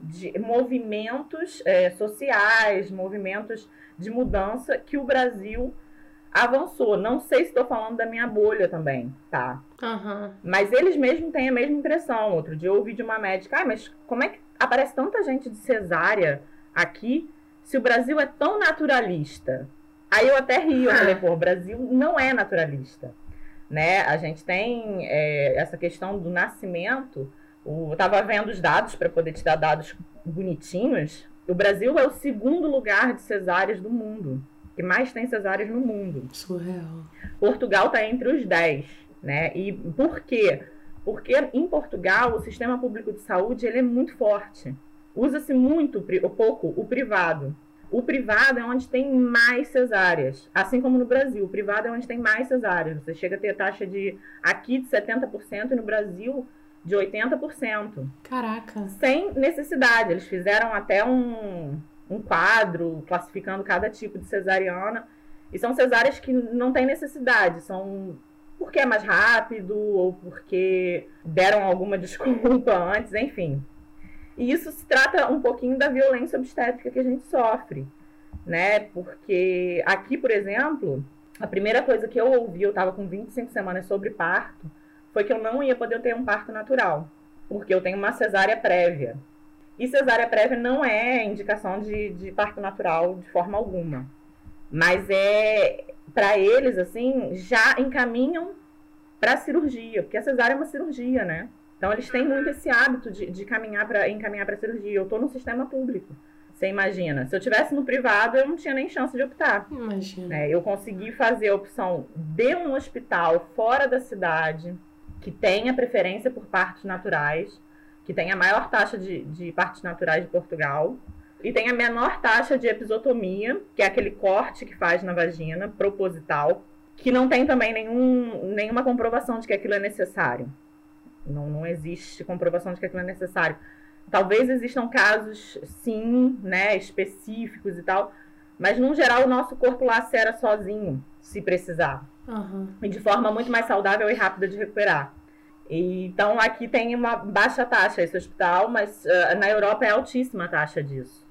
de movimentos é, sociais, movimentos de mudança que o Brasil avançou. Não sei se estou falando da minha bolha também, tá? Uhum. Mas eles mesmos têm a mesma impressão. Outro dia eu ouvi de uma médica, ah, mas como é que aparece tanta gente de cesárea aqui se o Brasil é tão naturalista? Aí eu até rio, eu falei, pô, o Brasil não é naturalista. Né? A gente tem é, essa questão do nascimento. O, eu tava vendo os dados para poder te dar dados bonitinhos. O Brasil é o segundo lugar de cesáreas do mundo que mais tem cesáreas no mundo. Surreal. Portugal está entre os 10, né? E por quê? Porque em Portugal o sistema público de saúde ele é muito forte. Usa-se muito, ou pouco, o privado. O privado é onde tem mais cesáreas. Assim como no Brasil, o privado é onde tem mais cesáreas. Você chega a ter taxa de aqui de 70% e no Brasil de 80%. Caraca. Sem necessidade. Eles fizeram até um, um quadro classificando cada tipo de cesariana. E são cesáreas que não tem necessidade, são porque é mais rápido ou porque deram alguma desculpa antes, enfim. E isso se trata um pouquinho da violência obstétrica que a gente sofre, né? Porque aqui, por exemplo, a primeira coisa que eu ouvi, eu estava com 25 semanas sobre parto, foi que eu não ia poder ter um parto natural, porque eu tenho uma cesárea prévia. E cesárea prévia não é indicação de, de parto natural de forma alguma. Mas é, para eles, assim, já encaminham para cirurgia, porque a cesárea é uma cirurgia, né? Então eles têm muito esse hábito de, de caminhar pra, encaminhar para cirurgia. Eu estou no sistema público. Você imagina? Se eu tivesse no privado, eu não tinha nem chance de optar. Imagina. É, eu consegui fazer a opção de um hospital fora da cidade que tenha preferência por partos naturais que tem a maior taxa de, de partos naturais de Portugal. E tem a menor taxa de episotomia, que é aquele corte que faz na vagina, proposital, que não tem também nenhum, nenhuma comprovação de que aquilo é necessário. Não, não existe comprovação de que aquilo é necessário. Talvez existam casos, sim, né, específicos e tal, mas no geral o nosso corpo lacera sozinho, se precisar. Uhum. E de forma muito mais saudável e rápida de recuperar. Então, aqui tem uma baixa taxa esse hospital, mas uh, na Europa é altíssima a taxa disso.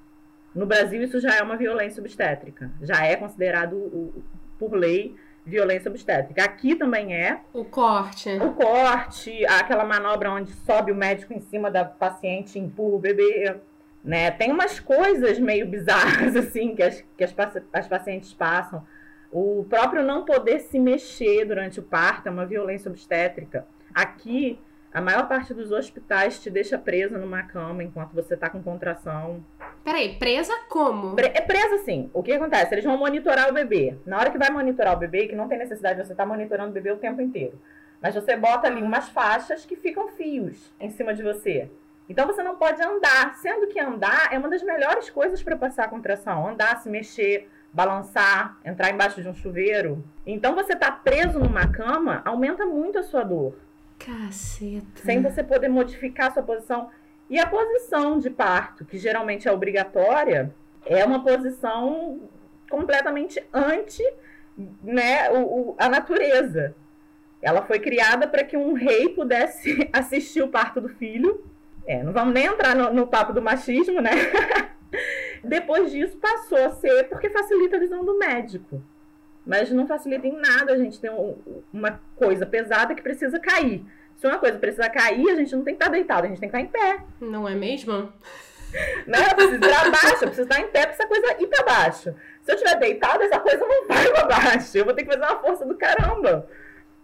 No Brasil, isso já é uma violência obstétrica. Já é considerado, uh, por lei, violência obstétrica. Aqui também é. O corte. O corte, aquela manobra onde sobe o médico em cima da paciente e empurra o bebê. Né? Tem umas coisas meio bizarras, assim, que as, que as, as pacientes passam. O próprio não poder se mexer durante o parto é uma violência obstétrica Aqui, a maior parte dos hospitais te deixa presa numa cama enquanto você tá com contração. Peraí, presa como? Pre é presa sim. O que acontece? Eles vão monitorar o bebê. Na hora que vai monitorar o bebê, que não tem necessidade de você estar tá monitorando o bebê o tempo inteiro. Mas você bota ali umas faixas que ficam fios em cima de você. Então você não pode andar, sendo que andar é uma das melhores coisas para passar a contração. Andar, se mexer, balançar, entrar embaixo de um chuveiro. Então você tá preso numa cama aumenta muito a sua dor. Caceta. Sem você poder modificar a sua posição. E a posição de parto, que geralmente é obrigatória, é uma posição completamente anti né, o, o, a natureza. Ela foi criada para que um rei pudesse assistir o parto do filho. É, não vamos nem entrar no, no papo do machismo, né? Depois disso passou a ser porque facilita a visão do médico. Mas não facilita em nada a gente ter um, uma coisa pesada que precisa cair. Se uma coisa precisa cair, a gente não tem que estar deitado, a gente tem que estar em pé. Não é mesmo? Não, eu preciso ir pra baixo, eu preciso estar em pé pra essa coisa ir pra baixo. Se eu estiver deitado, essa coisa não vai pra baixo. Eu vou ter que fazer uma força do caramba.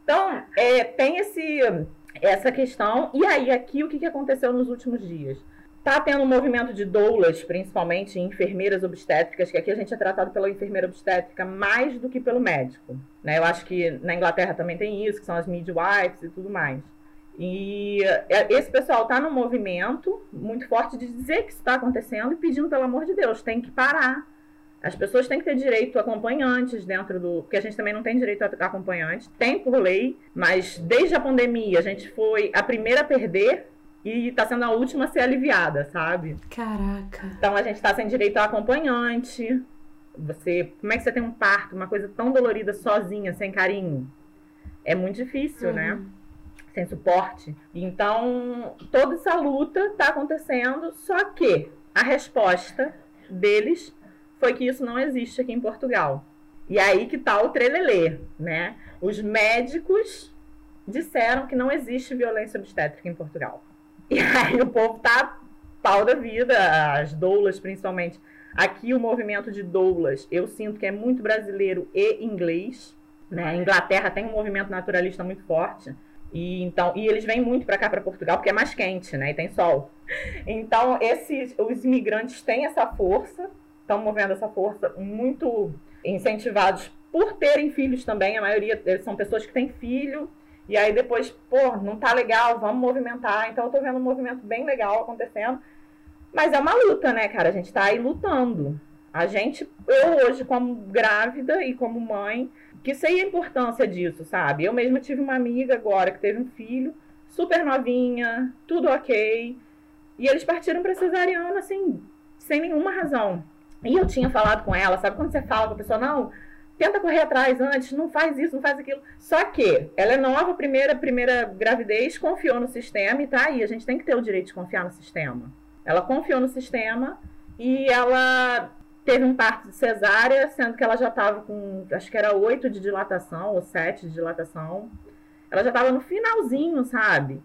Então, é, tem esse, essa questão. E aí, aqui, o que, que aconteceu nos últimos dias? Tá tendo um movimento de doulas, principalmente enfermeiras obstétricas, que aqui a gente é tratado pela enfermeira obstétrica mais do que pelo médico. Né? Eu acho que na Inglaterra também tem isso, que são as midwives e tudo mais. E é, esse pessoal está num movimento muito forte de dizer que isso está acontecendo e pedindo, pelo amor de Deus, tem que parar. As pessoas têm que ter direito a acompanhantes dentro do. Porque a gente também não tem direito a acompanhantes. Tem por lei, mas desde a pandemia a gente foi a primeira a perder e está sendo a última a ser aliviada, sabe? Caraca. Então a gente está sem direito a acompanhante. Você. Como é que você tem um parto, uma coisa tão dolorida sozinha, sem carinho? É muito difícil, né? uhum. né? Sem suporte. Então, toda essa luta está acontecendo, só que a resposta deles foi que isso não existe aqui em Portugal. E aí que tá o trelelê, né? Os médicos disseram que não existe violência obstétrica em Portugal. E aí o povo tá pau da vida, as doulas principalmente. Aqui o movimento de doulas, eu sinto que é muito brasileiro e inglês, né? A Inglaterra tem um movimento naturalista muito forte. E então, e eles vêm muito para cá para Portugal porque é mais quente, né? E tem sol. Então, esses os imigrantes têm essa força estão movendo essa força muito incentivados por terem filhos também. A maioria são pessoas que têm filho. E aí depois, pô, não tá legal, vamos movimentar. Então eu tô vendo um movimento bem legal acontecendo. Mas é uma luta, né, cara? A gente tá aí lutando. A gente, eu hoje, como grávida e como mãe, que sei a importância disso, sabe? Eu mesma tive uma amiga agora que teve um filho, super novinha, tudo ok. E eles partiram pra cesariana, assim, sem nenhuma razão. E eu tinha falado com ela, sabe quando você fala com a pessoa, não, tenta correr atrás antes, não faz isso, não faz aquilo. Só que ela é nova, primeira, primeira gravidez, confiou no sistema e tá aí. A gente tem que ter o direito de confiar no sistema. Ela confiou no sistema e ela teve um parto de cesárea, sendo que ela já estava com, acho que era oito de dilatação ou sete de dilatação. Ela já estava no finalzinho, sabe?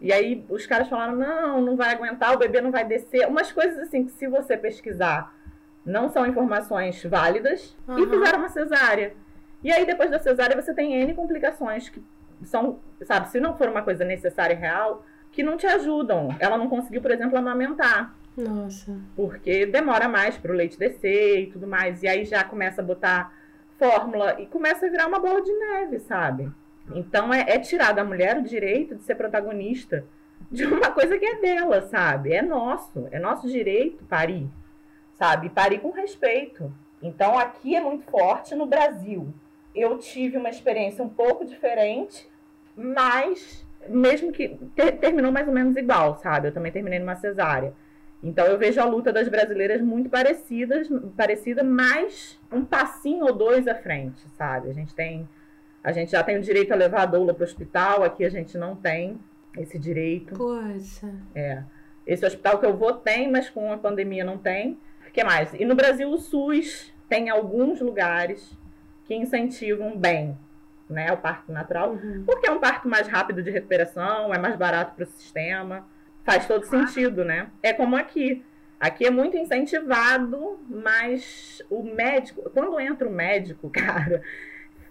E aí os caras falaram: não, não vai aguentar, o bebê não vai descer. Umas coisas assim que se você pesquisar não são informações válidas uhum. e fizeram uma cesárea. E aí, depois da cesárea, você tem N complicações que são, sabe, se não for uma coisa necessária e real, que não te ajudam. Ela não conseguiu, por exemplo, amamentar. Nossa. Porque demora mais para o leite descer e tudo mais. E aí já começa a botar fórmula e começa a virar uma bola de neve, sabe? Então é, é tirar da mulher o direito de ser protagonista de uma coisa que é dela, sabe? É nosso, é nosso direito parir sabe? Parei com respeito. Então aqui é muito forte no Brasil. Eu tive uma experiência um pouco diferente, mas mesmo que ter, terminou mais ou menos igual, sabe? Eu também terminei numa cesárea. Então eu vejo a luta das brasileiras muito parecidas, parecida, mas um passinho ou dois à frente, sabe? A gente tem a gente já tem o direito a levar a doula para o hospital, aqui a gente não tem esse direito. Poxa. É. Esse hospital que eu vou tem, mas com a pandemia não tem que mais? E no Brasil, o SUS tem alguns lugares que incentivam bem né, o parto natural, uhum. porque é um parto mais rápido de recuperação, é mais barato para o sistema, faz todo sentido, né? É como aqui. Aqui é muito incentivado, mas o médico, quando entra o médico, cara,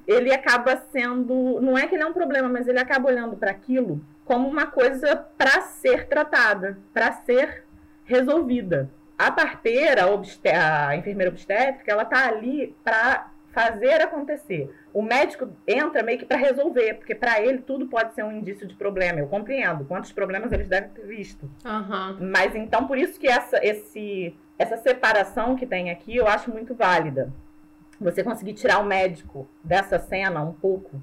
ele acaba sendo, não é que ele é um problema, mas ele acaba olhando para aquilo como uma coisa para ser tratada, para ser resolvida. A parteira, a, a enfermeira obstétrica, ela tá ali para fazer acontecer. O médico entra meio que para resolver, porque para ele tudo pode ser um indício de problema. Eu compreendo quantos problemas eles devem ter visto. Uhum. Mas então por isso que essa, esse, essa separação que tem aqui eu acho muito válida. Você conseguir tirar o médico dessa cena um pouco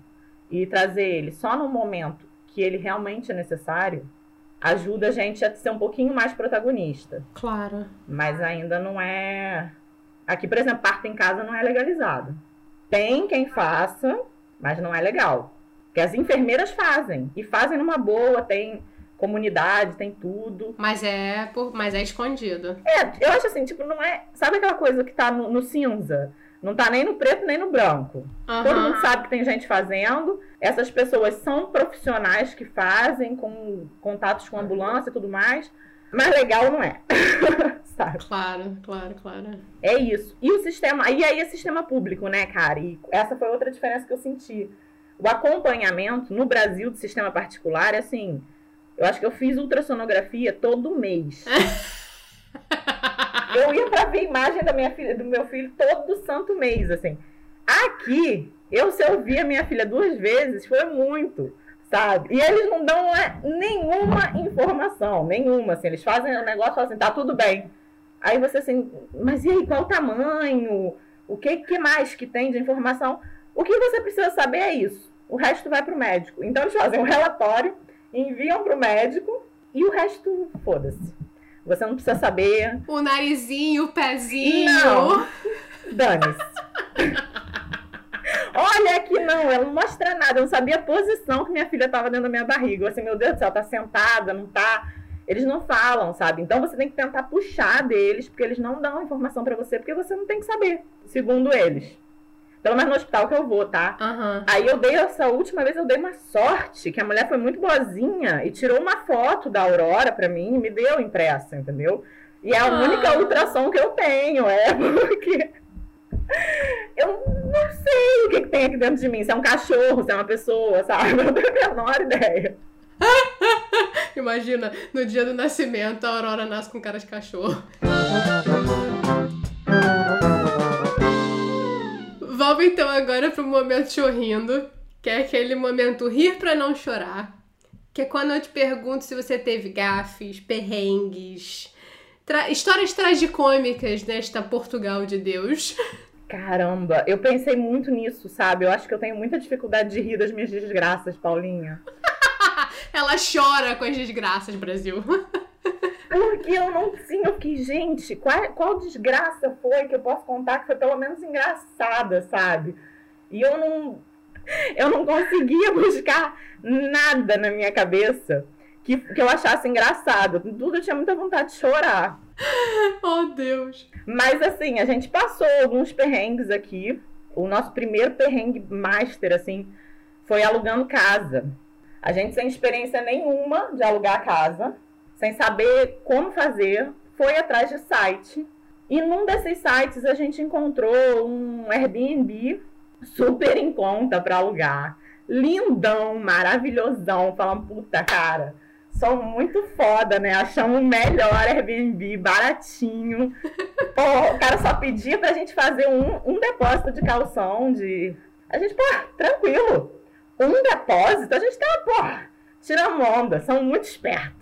e trazer ele só no momento que ele realmente é necessário, ajuda a gente a ser um pouquinho mais protagonista. Claro. Mas ainda não é. Aqui, por exemplo, parto em casa não é legalizado. Tem quem faça, mas não é legal. Porque as enfermeiras fazem. E fazem numa boa, tem comunidade, tem tudo. Mas é, por, mas é escondido. É, eu acho assim, tipo, não é. Sabe aquela coisa que tá no, no cinza? Não tá nem no preto nem no branco. Uhum. Todo mundo sabe que tem gente fazendo. Essas pessoas são profissionais que fazem, com contatos com ambulância e tudo mais. Mas legal não é. sabe? Claro, claro, claro. É isso. E o sistema. E aí é sistema público, né, cara? E essa foi outra diferença que eu senti. O acompanhamento no Brasil do sistema particular é assim. Eu acho que eu fiz ultrassonografia todo mês. eu ia para ver imagem da minha filha, do meu filho todo santo mês, assim. Aqui, eu se eu vi a minha filha duas vezes, foi muito, sabe? E eles não dão é, nenhuma informação, nenhuma, assim. Eles fazem o um negócio assim, tá tudo bem. Aí você assim, mas e aí, qual o tamanho? O que, que mais que tem de informação? O que você precisa saber é isso. O resto vai para o médico. Então eles fazem um relatório, enviam para o médico e o resto, foda-se. Você não precisa saber. O narizinho, o pezinho. Não. Dane-se. Olha que não, ela não mostra nada. Eu não sabia a posição que minha filha estava dentro da minha barriga. Eu assim, meu Deus do céu, tá sentada, não tá. Eles não falam, sabe? Então você tem que tentar puxar deles, porque eles não dão informação para você, porque você não tem que saber, segundo eles. Pelo menos no hospital que eu vou, tá? Uhum. Aí eu dei essa última vez, eu dei uma sorte, que a mulher foi muito boazinha e tirou uma foto da Aurora pra mim e me deu impressa, entendeu? E é a ah. única ultrassom que eu tenho, é porque. Eu não sei o que, que, tem aqui dentro de mim. Se é um cachorro, se é uma pessoa, sabe? Eu não tenho a menor ideia. Imagina, no dia do nascimento, a Aurora nasce com cara de cachorro. Vamos então agora pro momento chorrindo, que é aquele momento rir para não chorar. Que é quando eu te pergunto se você teve gafes, perrengues, tra histórias tragicômicas nesta Portugal de Deus. Caramba, eu pensei muito nisso, sabe? Eu acho que eu tenho muita dificuldade de rir das minhas desgraças, Paulinha. Ela chora com as desgraças, Brasil. Porque eu não tinha, eu fiquei, gente, qual, qual desgraça foi que eu posso contar que foi pelo menos engraçada, sabe? E eu não, eu não conseguia buscar nada na minha cabeça que, que eu achasse engraçado. Tudo eu tinha muita vontade de chorar. Oh, Deus! Mas assim, a gente passou alguns perrengues aqui. O nosso primeiro perrengue master, assim, foi alugando casa. A gente sem experiência nenhuma de alugar casa sem saber como fazer, foi atrás de site. E num desses sites a gente encontrou um Airbnb super em conta para alugar. Lindão, maravilhosão. Falando, puta, cara, são muito foda, né? Achamos o melhor Airbnb, baratinho. Pô, o cara só pedia pra gente fazer um, um depósito de calção de. A gente, pô, tranquilo. Um depósito, a gente tá, pô, tirando onda, são muito espertos.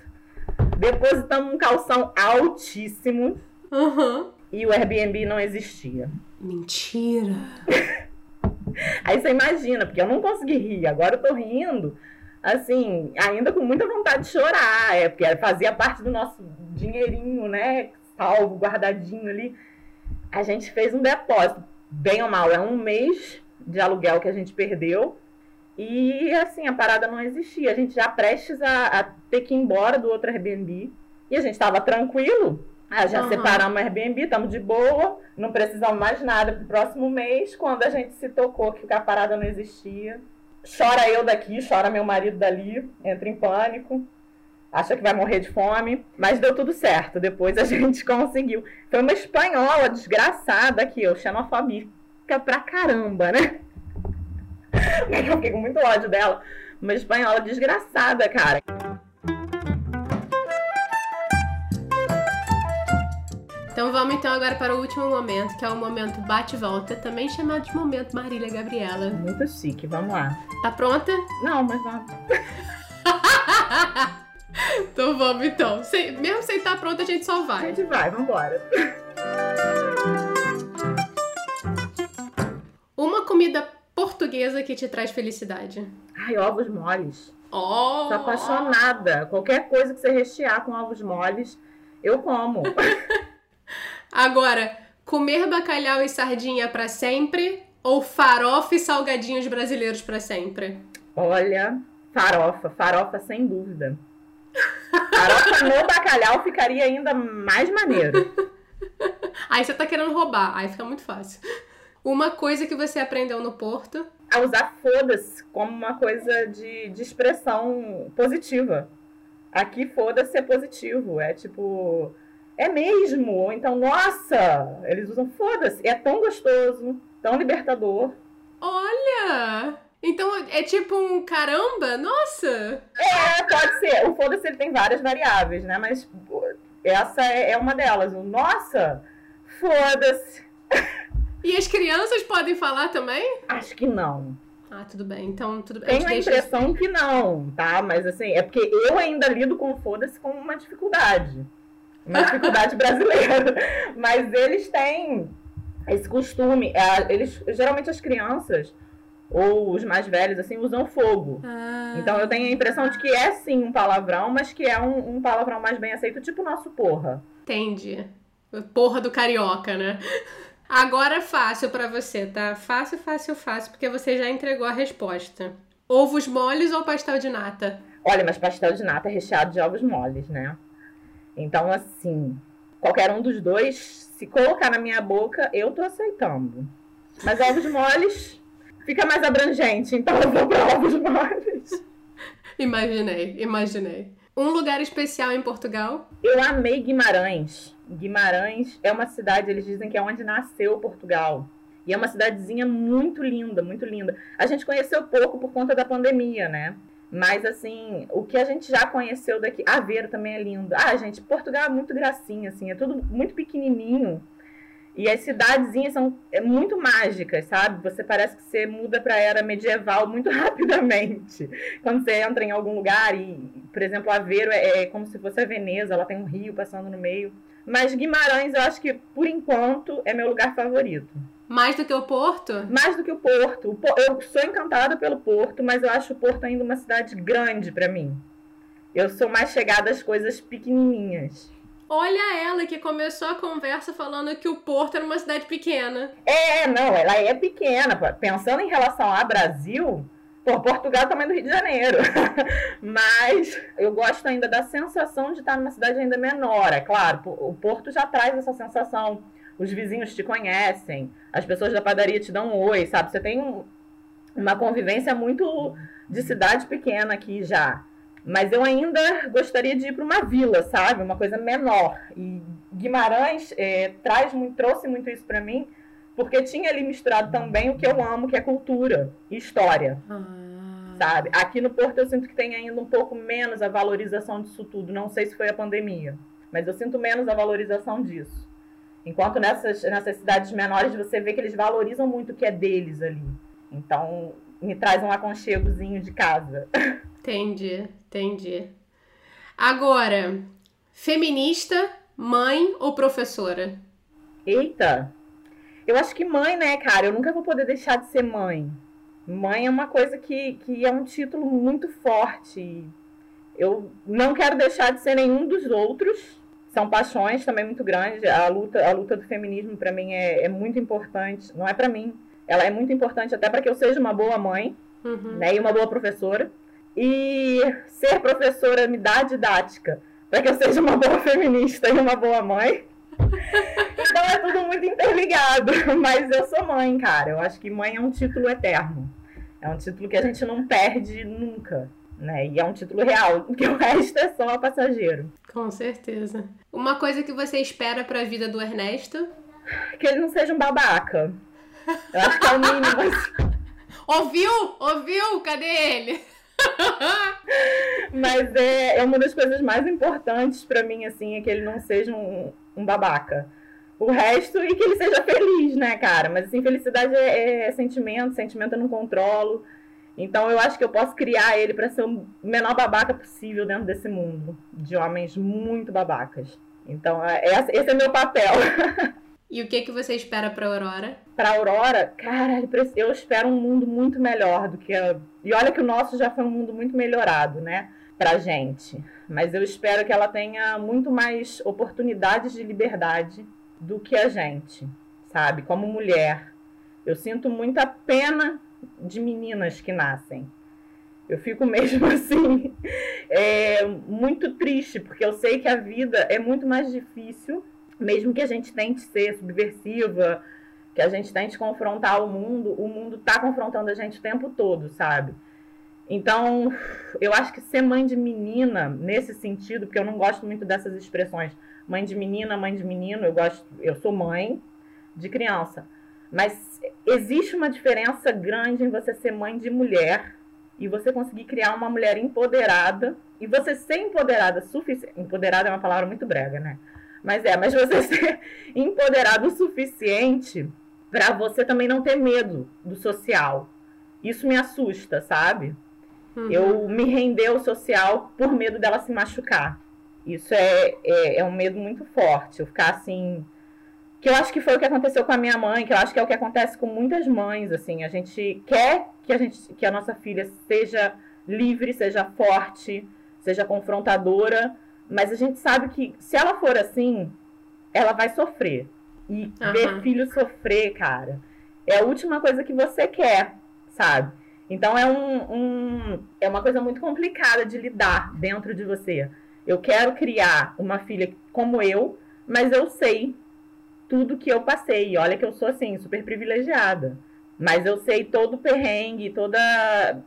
Depositamos um calção altíssimo. Uhum. E o Airbnb não existia. Mentira. Aí você imagina, porque eu não consegui rir. Agora eu tô rindo, assim, ainda com muita vontade de chorar. É, porque fazia parte do nosso dinheirinho, né? Salvo, guardadinho ali. A gente fez um depósito. Bem ou mal, é um mês de aluguel que a gente perdeu. E assim, a parada não existia. A gente já prestes a, a ter que ir embora do outro Airbnb. E a gente estava tranquilo. Ah, já uhum. separamos o Airbnb, estamos de boa, não precisamos mais nada pro próximo mês. Quando a gente se tocou que a parada não existia, chora eu daqui, chora meu marido dali, entra em pânico, acha que vai morrer de fome, mas deu tudo certo. Depois a gente conseguiu. Foi uma espanhola desgraçada aqui, eu xenofóbica pra caramba, né? eu fiquei com muito ódio dela. Uma espanhola desgraçada, cara. Então vamos então agora para o último momento, que é o momento bate-volta, também chamado de momento Marília Gabriela. Muito chique, vamos lá. Tá pronta? Não, mas vamos. então vamos então. Sem, mesmo sem estar pronta, a gente só vai. A gente vai, vambora. Uma comida portuguesa que te traz felicidade. Ai, ovos moles. Oh! Tô apaixonada. Qualquer coisa que você rechear com ovos moles, eu como. Agora, comer bacalhau e sardinha para sempre ou farofa e salgadinhos brasileiros para sempre? Olha, farofa, farofa sem dúvida. Farofa no bacalhau ficaria ainda mais maneiro. Aí você tá querendo roubar, aí fica muito fácil. Uma coisa que você aprendeu no Porto? A usar foda-se como uma coisa de, de expressão positiva. Aqui foda-se é positivo, é tipo é mesmo? Ou então, nossa, eles usam foda-se. É tão gostoso, tão libertador. Olha! Então é tipo um caramba? Nossa! É, pode ser. O foda-se ele tem várias variáveis, né? Mas essa é, é uma delas. O nossa, foda-se. E as crianças podem falar também? Acho que não. Ah, tudo bem. Então, tudo bem. Tenho a impressão que não, tá? Mas assim, é porque eu ainda lido com foda-se com uma dificuldade uma dificuldade brasileira. Mas eles têm esse costume. É, eles, geralmente as crianças ou os mais velhos assim usam fogo. Ah. Então eu tenho a impressão de que é sim um palavrão, mas que é um, um palavrão mais bem aceito, tipo o nosso porra. Entendi. Porra do carioca, né? Agora é fácil para você, tá? Fácil, fácil, fácil, porque você já entregou a resposta. Ovos moles ou pastel de nata? Olha, mas pastel de nata é recheado de ovos moles, né? Então, assim, qualquer um dos dois, se colocar na minha boca, eu tô aceitando. Mas ovos moles fica mais abrangente, então eu vou para ovos moles. Imaginei, imaginei. Um lugar especial em Portugal? Eu amei Guimarães. Guimarães é uma cidade, eles dizem que é onde nasceu Portugal. E é uma cidadezinha muito linda, muito linda. A gente conheceu pouco por conta da pandemia, né? Mas, assim, o que a gente já conheceu daqui. Aveiro também é lindo. Ah, gente, Portugal é muito gracinha, assim, é tudo muito pequenininho. E as cidadezinhas são é muito mágicas, sabe? Você parece que você muda para a era medieval muito rapidamente. Quando você entra em algum lugar e, por exemplo, Aveiro é, é como se fosse a Veneza, ela tem um rio passando no meio. Mas Guimarães, eu acho que, por enquanto, é meu lugar favorito. Mais do que o Porto? Mais do que o Porto. Eu sou encantada pelo Porto, mas eu acho o Porto ainda uma cidade grande para mim. Eu sou mais chegada às coisas pequenininhas. Olha ela que começou a conversa falando que o Porto era uma cidade pequena. É, não, ela é pequena. Pensando em relação ao Brasil, pô, Portugal é do Rio de Janeiro. Mas eu gosto ainda da sensação de estar numa cidade ainda menor. É claro, o Porto já traz essa sensação os vizinhos te conhecem, as pessoas da padaria te dão um oi, sabe? Você tem um, uma convivência muito de cidade pequena aqui já. Mas eu ainda gostaria de ir para uma vila, sabe? Uma coisa menor. E Guimarães é, traz trouxe muito isso para mim, porque tinha ali misturado também o que eu amo, que é cultura e história. Ah. Sabe? Aqui no Porto eu sinto que tem ainda um pouco menos a valorização disso tudo. Não sei se foi a pandemia, mas eu sinto menos a valorização disso. Enquanto nessas, nessas cidades menores você vê que eles valorizam muito o que é deles ali. Então, me traz um aconchegozinho de casa. Entendi, entendi. Agora, feminista, mãe ou professora? Eita! Eu acho que mãe, né, cara? Eu nunca vou poder deixar de ser mãe. Mãe é uma coisa que, que é um título muito forte. Eu não quero deixar de ser nenhum dos outros, são paixões também muito grandes. A luta, a luta do feminismo para mim é, é, muito importante. Não é para mim, ela é muito importante até para que eu seja uma boa mãe, uhum. né, e uma boa professora. E ser professora me dá didática para que eu seja uma boa feminista e uma boa mãe. Então é tudo muito interligado. Mas eu sou mãe, cara. Eu acho que mãe é um título eterno. É um título que a gente não perde nunca né? E é um título real, porque o resto é só passageiro. Com certeza. Uma coisa que você espera para a vida do Ernesto? Que ele não seja um babaca. Eu acho que é o mínimo. Ouviu? Ouviu? Cadê ele? Mas é, é uma das coisas mais importantes para mim, assim, é que ele não seja um, um babaca. O resto, e que ele seja feliz, né, cara? Mas, assim, felicidade é, é sentimento, sentimento eu não controlo. Então, eu acho que eu posso criar ele para ser o menor babaca possível dentro desse mundo de homens muito babacas. Então, é, esse é meu papel. E o que que você espera para Aurora? Para Aurora, cara, eu espero um mundo muito melhor do que a... E olha que o nosso já foi um mundo muito melhorado, né, pra gente. Mas eu espero que ela tenha muito mais oportunidades de liberdade do que a gente, sabe? Como mulher. Eu sinto muita pena de meninas que nascem. Eu fico mesmo assim, é, muito triste, porque eu sei que a vida é muito mais difícil mesmo que a gente tente ser subversiva, que a gente tente confrontar o mundo, o mundo está confrontando a gente o tempo todo, sabe? Então, eu acho que ser mãe de menina, nesse sentido, porque eu não gosto muito dessas expressões, mãe de menina, mãe de menino, eu gosto, eu sou mãe de criança. Mas existe uma diferença grande em você ser mãe de mulher e você conseguir criar uma mulher empoderada e você ser empoderada suficiente. Empoderada é uma palavra muito brega, né? Mas é, mas você ser empoderado o suficiente para você também não ter medo do social. Isso me assusta, sabe? Uhum. Eu me render ao social por medo dela se machucar. Isso é, é, é, um medo muito forte. Eu ficar assim. Que eu acho que foi o que aconteceu com a minha mãe, que eu acho que é o que acontece com muitas mães. Assim, a gente quer que a, gente, que a nossa filha seja livre, seja forte, seja confrontadora, mas a gente sabe que se ela for assim, ela vai sofrer. E uhum. ver filho sofrer, cara, é a última coisa que você quer, sabe? Então é, um, um, é uma coisa muito complicada de lidar dentro de você. Eu quero criar uma filha como eu, mas eu sei tudo que eu passei. Olha que eu sou assim, super privilegiada. Mas eu sei todo o perrengue, toda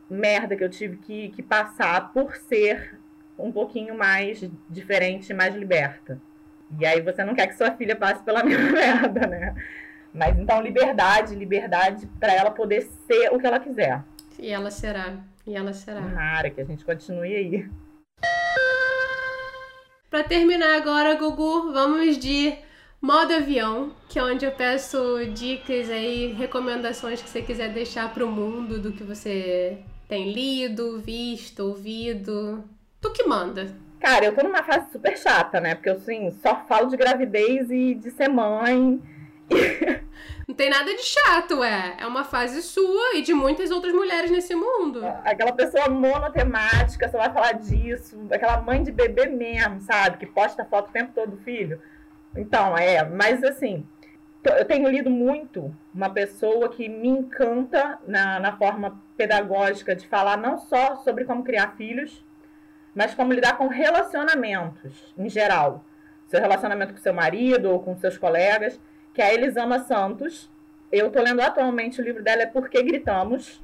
merda que eu tive que, que passar por ser um pouquinho mais diferente, mais liberta. E aí você não quer que sua filha passe pela mesma merda, né? Mas então liberdade, liberdade para ela poder ser o que ela quiser. E ela será. E ela será. Nara, que a gente continue aí. Para terminar agora, Gugu, vamos de modo avião, que é onde eu peço dicas aí, recomendações que você quiser deixar para o mundo do que você tem lido, visto, ouvido. Tu que manda. Cara, eu tô numa fase super chata, né? Porque eu, assim, só falo de gravidez e de ser mãe. Não tem nada de chato, é. É uma fase sua e de muitas outras mulheres nesse mundo. Aquela pessoa monotemática, só vai falar disso. Aquela mãe de bebê mesmo, sabe? Que posta foto o tempo todo do filho. Então, é. Mas, assim, eu tenho lido muito uma pessoa que me encanta na, na forma pedagógica de falar não só sobre como criar filhos, mas como lidar com relacionamentos em geral. Seu relacionamento com seu marido ou com seus colegas, que é a Elisama Santos. Eu estou lendo atualmente o livro dela, é Por que Gritamos?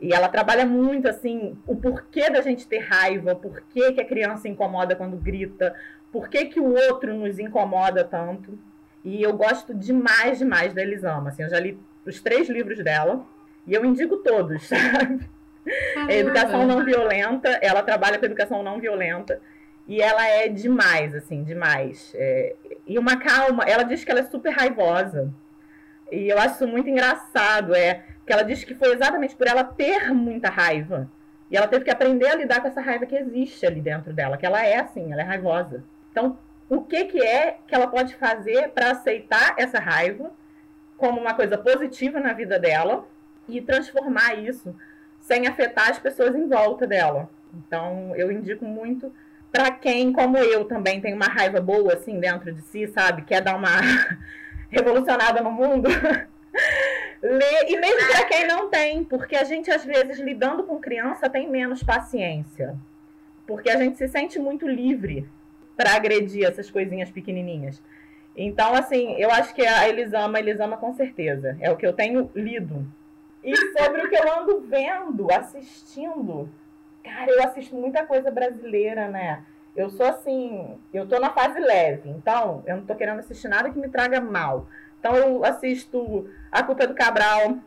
E ela trabalha muito, assim, o porquê da gente ter raiva, o porquê que a criança incomoda quando grita, por que, que o outro nos incomoda tanto. E eu gosto demais, demais da Elisama. Assim, eu já li os três livros dela e eu indico todos, sabe? Educação não violenta, ela trabalha com educação não violenta. E ela é demais, assim, demais. É, e uma calma, ela diz que ela é super raivosa. E eu acho muito engraçado, é que ela diz que foi exatamente por ela ter muita raiva. E ela teve que aprender a lidar com essa raiva que existe ali dentro dela, que ela é assim, ela é raivosa. Então, o que, que é que ela pode fazer para aceitar essa raiva como uma coisa positiva na vida dela e transformar isso sem afetar as pessoas em volta dela. Então, eu indico muito para quem, como eu, também tem uma raiva boa assim dentro de si, sabe? Quer dar uma revolucionada no mundo. Ler, e mesmo para quem não tem, porque a gente às vezes lidando com criança tem menos paciência. Porque a gente se sente muito livre para agredir essas coisinhas pequenininhas. Então, assim, eu acho que a Elisama, Elisama com certeza. É o que eu tenho lido e sobre o que eu ando vendo, assistindo. Cara, eu assisto muita coisa brasileira, né? Eu sou assim, eu tô na fase leve, então eu não tô querendo assistir nada que me traga mal. Então eu assisto A Culpa é do Cabral,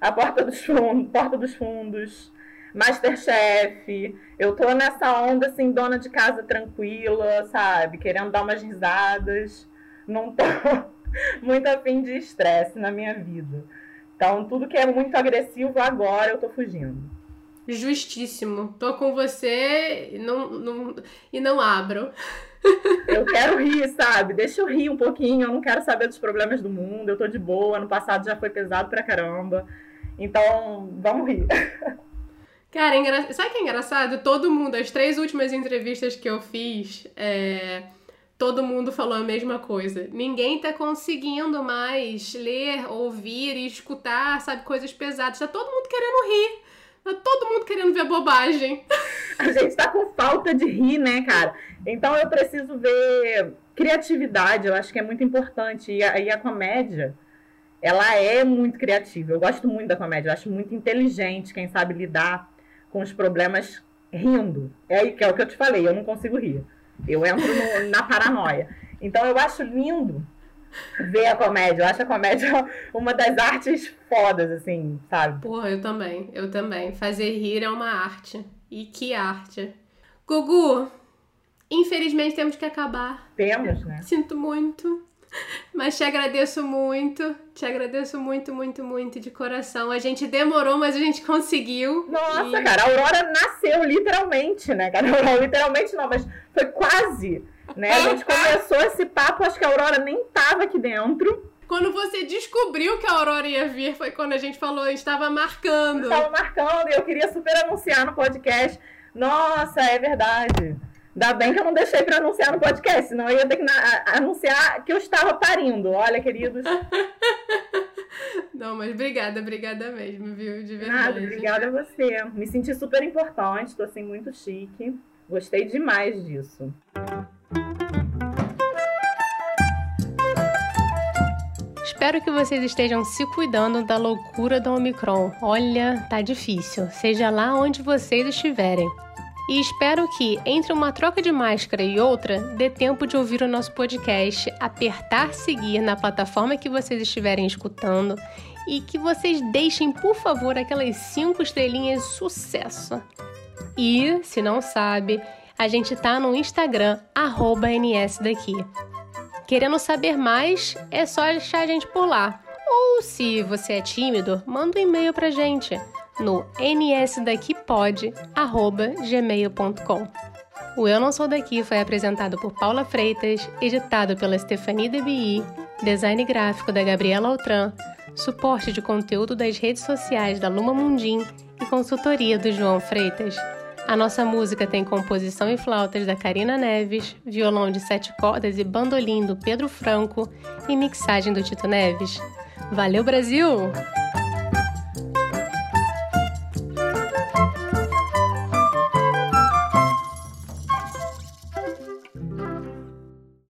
A Porta dos Fundos, Porta dos Fundos, Masterchef. Eu tô nessa onda, assim, dona de casa tranquila, sabe? Querendo dar umas risadas. Não tô muito afim de estresse na minha vida. Então, tudo que é muito agressivo agora, eu tô fugindo. Justíssimo. Tô com você e não, não, e não abro. Eu quero rir, sabe? Deixa eu rir um pouquinho. Eu não quero saber dos problemas do mundo. Eu tô de boa. Ano passado já foi pesado pra caramba. Então, vamos rir. Cara, é engra... sabe o que é engraçado? Todo mundo, as três últimas entrevistas que eu fiz, é... todo mundo falou a mesma coisa. Ninguém tá conseguindo mais ler, ouvir e escutar, sabe, coisas pesadas. Tá todo mundo querendo rir. Tá todo mundo querendo ver bobagem. A gente tá com falta de rir, né, cara? Então eu preciso ver criatividade, eu acho que é muito importante. E a, e a comédia, ela é muito criativa. Eu gosto muito da comédia, eu acho muito inteligente quem sabe lidar com os problemas rindo. É que é o que eu te falei, eu não consigo rir. Eu entro no, na paranoia. Então eu acho lindo ver a comédia. Eu acho a comédia uma das artes fodas, assim, sabe? Porra, eu também. Eu também. Fazer rir é uma arte. E que arte. Gugu, infelizmente temos que acabar. Temos, né? Sinto muito. Mas te agradeço muito, te agradeço muito, muito, muito de coração. A gente demorou, mas a gente conseguiu. Nossa, e... cara, a Aurora nasceu literalmente, né, cara? literalmente não, mas foi quase, né? A gente começou esse papo, acho que a Aurora nem tava aqui dentro. Quando você descobriu que a Aurora ia vir, foi quando a gente falou, estava marcando. Estava marcando e eu queria super anunciar no podcast. Nossa, é verdade. Ainda bem que eu não deixei para anunciar no podcast, senão eu ia ter que anunciar que eu estava parindo. Olha, queridos. Não, mas obrigada, obrigada mesmo, viu? De verdade. Nada, obrigada a você. Me senti super importante, tô assim muito chique. Gostei demais disso. Espero que vocês estejam se cuidando da loucura do Omicron. Olha, tá difícil, seja lá onde vocês estiverem. E espero que, entre uma troca de máscara e outra, dê tempo de ouvir o nosso podcast, apertar seguir na plataforma que vocês estiverem escutando e que vocês deixem, por favor, aquelas cinco estrelinhas sucesso. E, se não sabe, a gente tá no Instagram, nsdaqui. Querendo saber mais, é só achar a gente por lá. Ou, se você é tímido, manda um e-mail pra gente no nsdaquipod@gmail.com. O Eu Não Sou Daqui foi apresentado por Paula Freitas, editado pela Stephanie DBI, design gráfico da Gabriela Altran, suporte de conteúdo das redes sociais da Luma Mundim e consultoria do João Freitas. A nossa música tem composição e flautas da Karina Neves, violão de sete cordas e bandolim do Pedro Franco e mixagem do Tito Neves. Valeu, Brasil!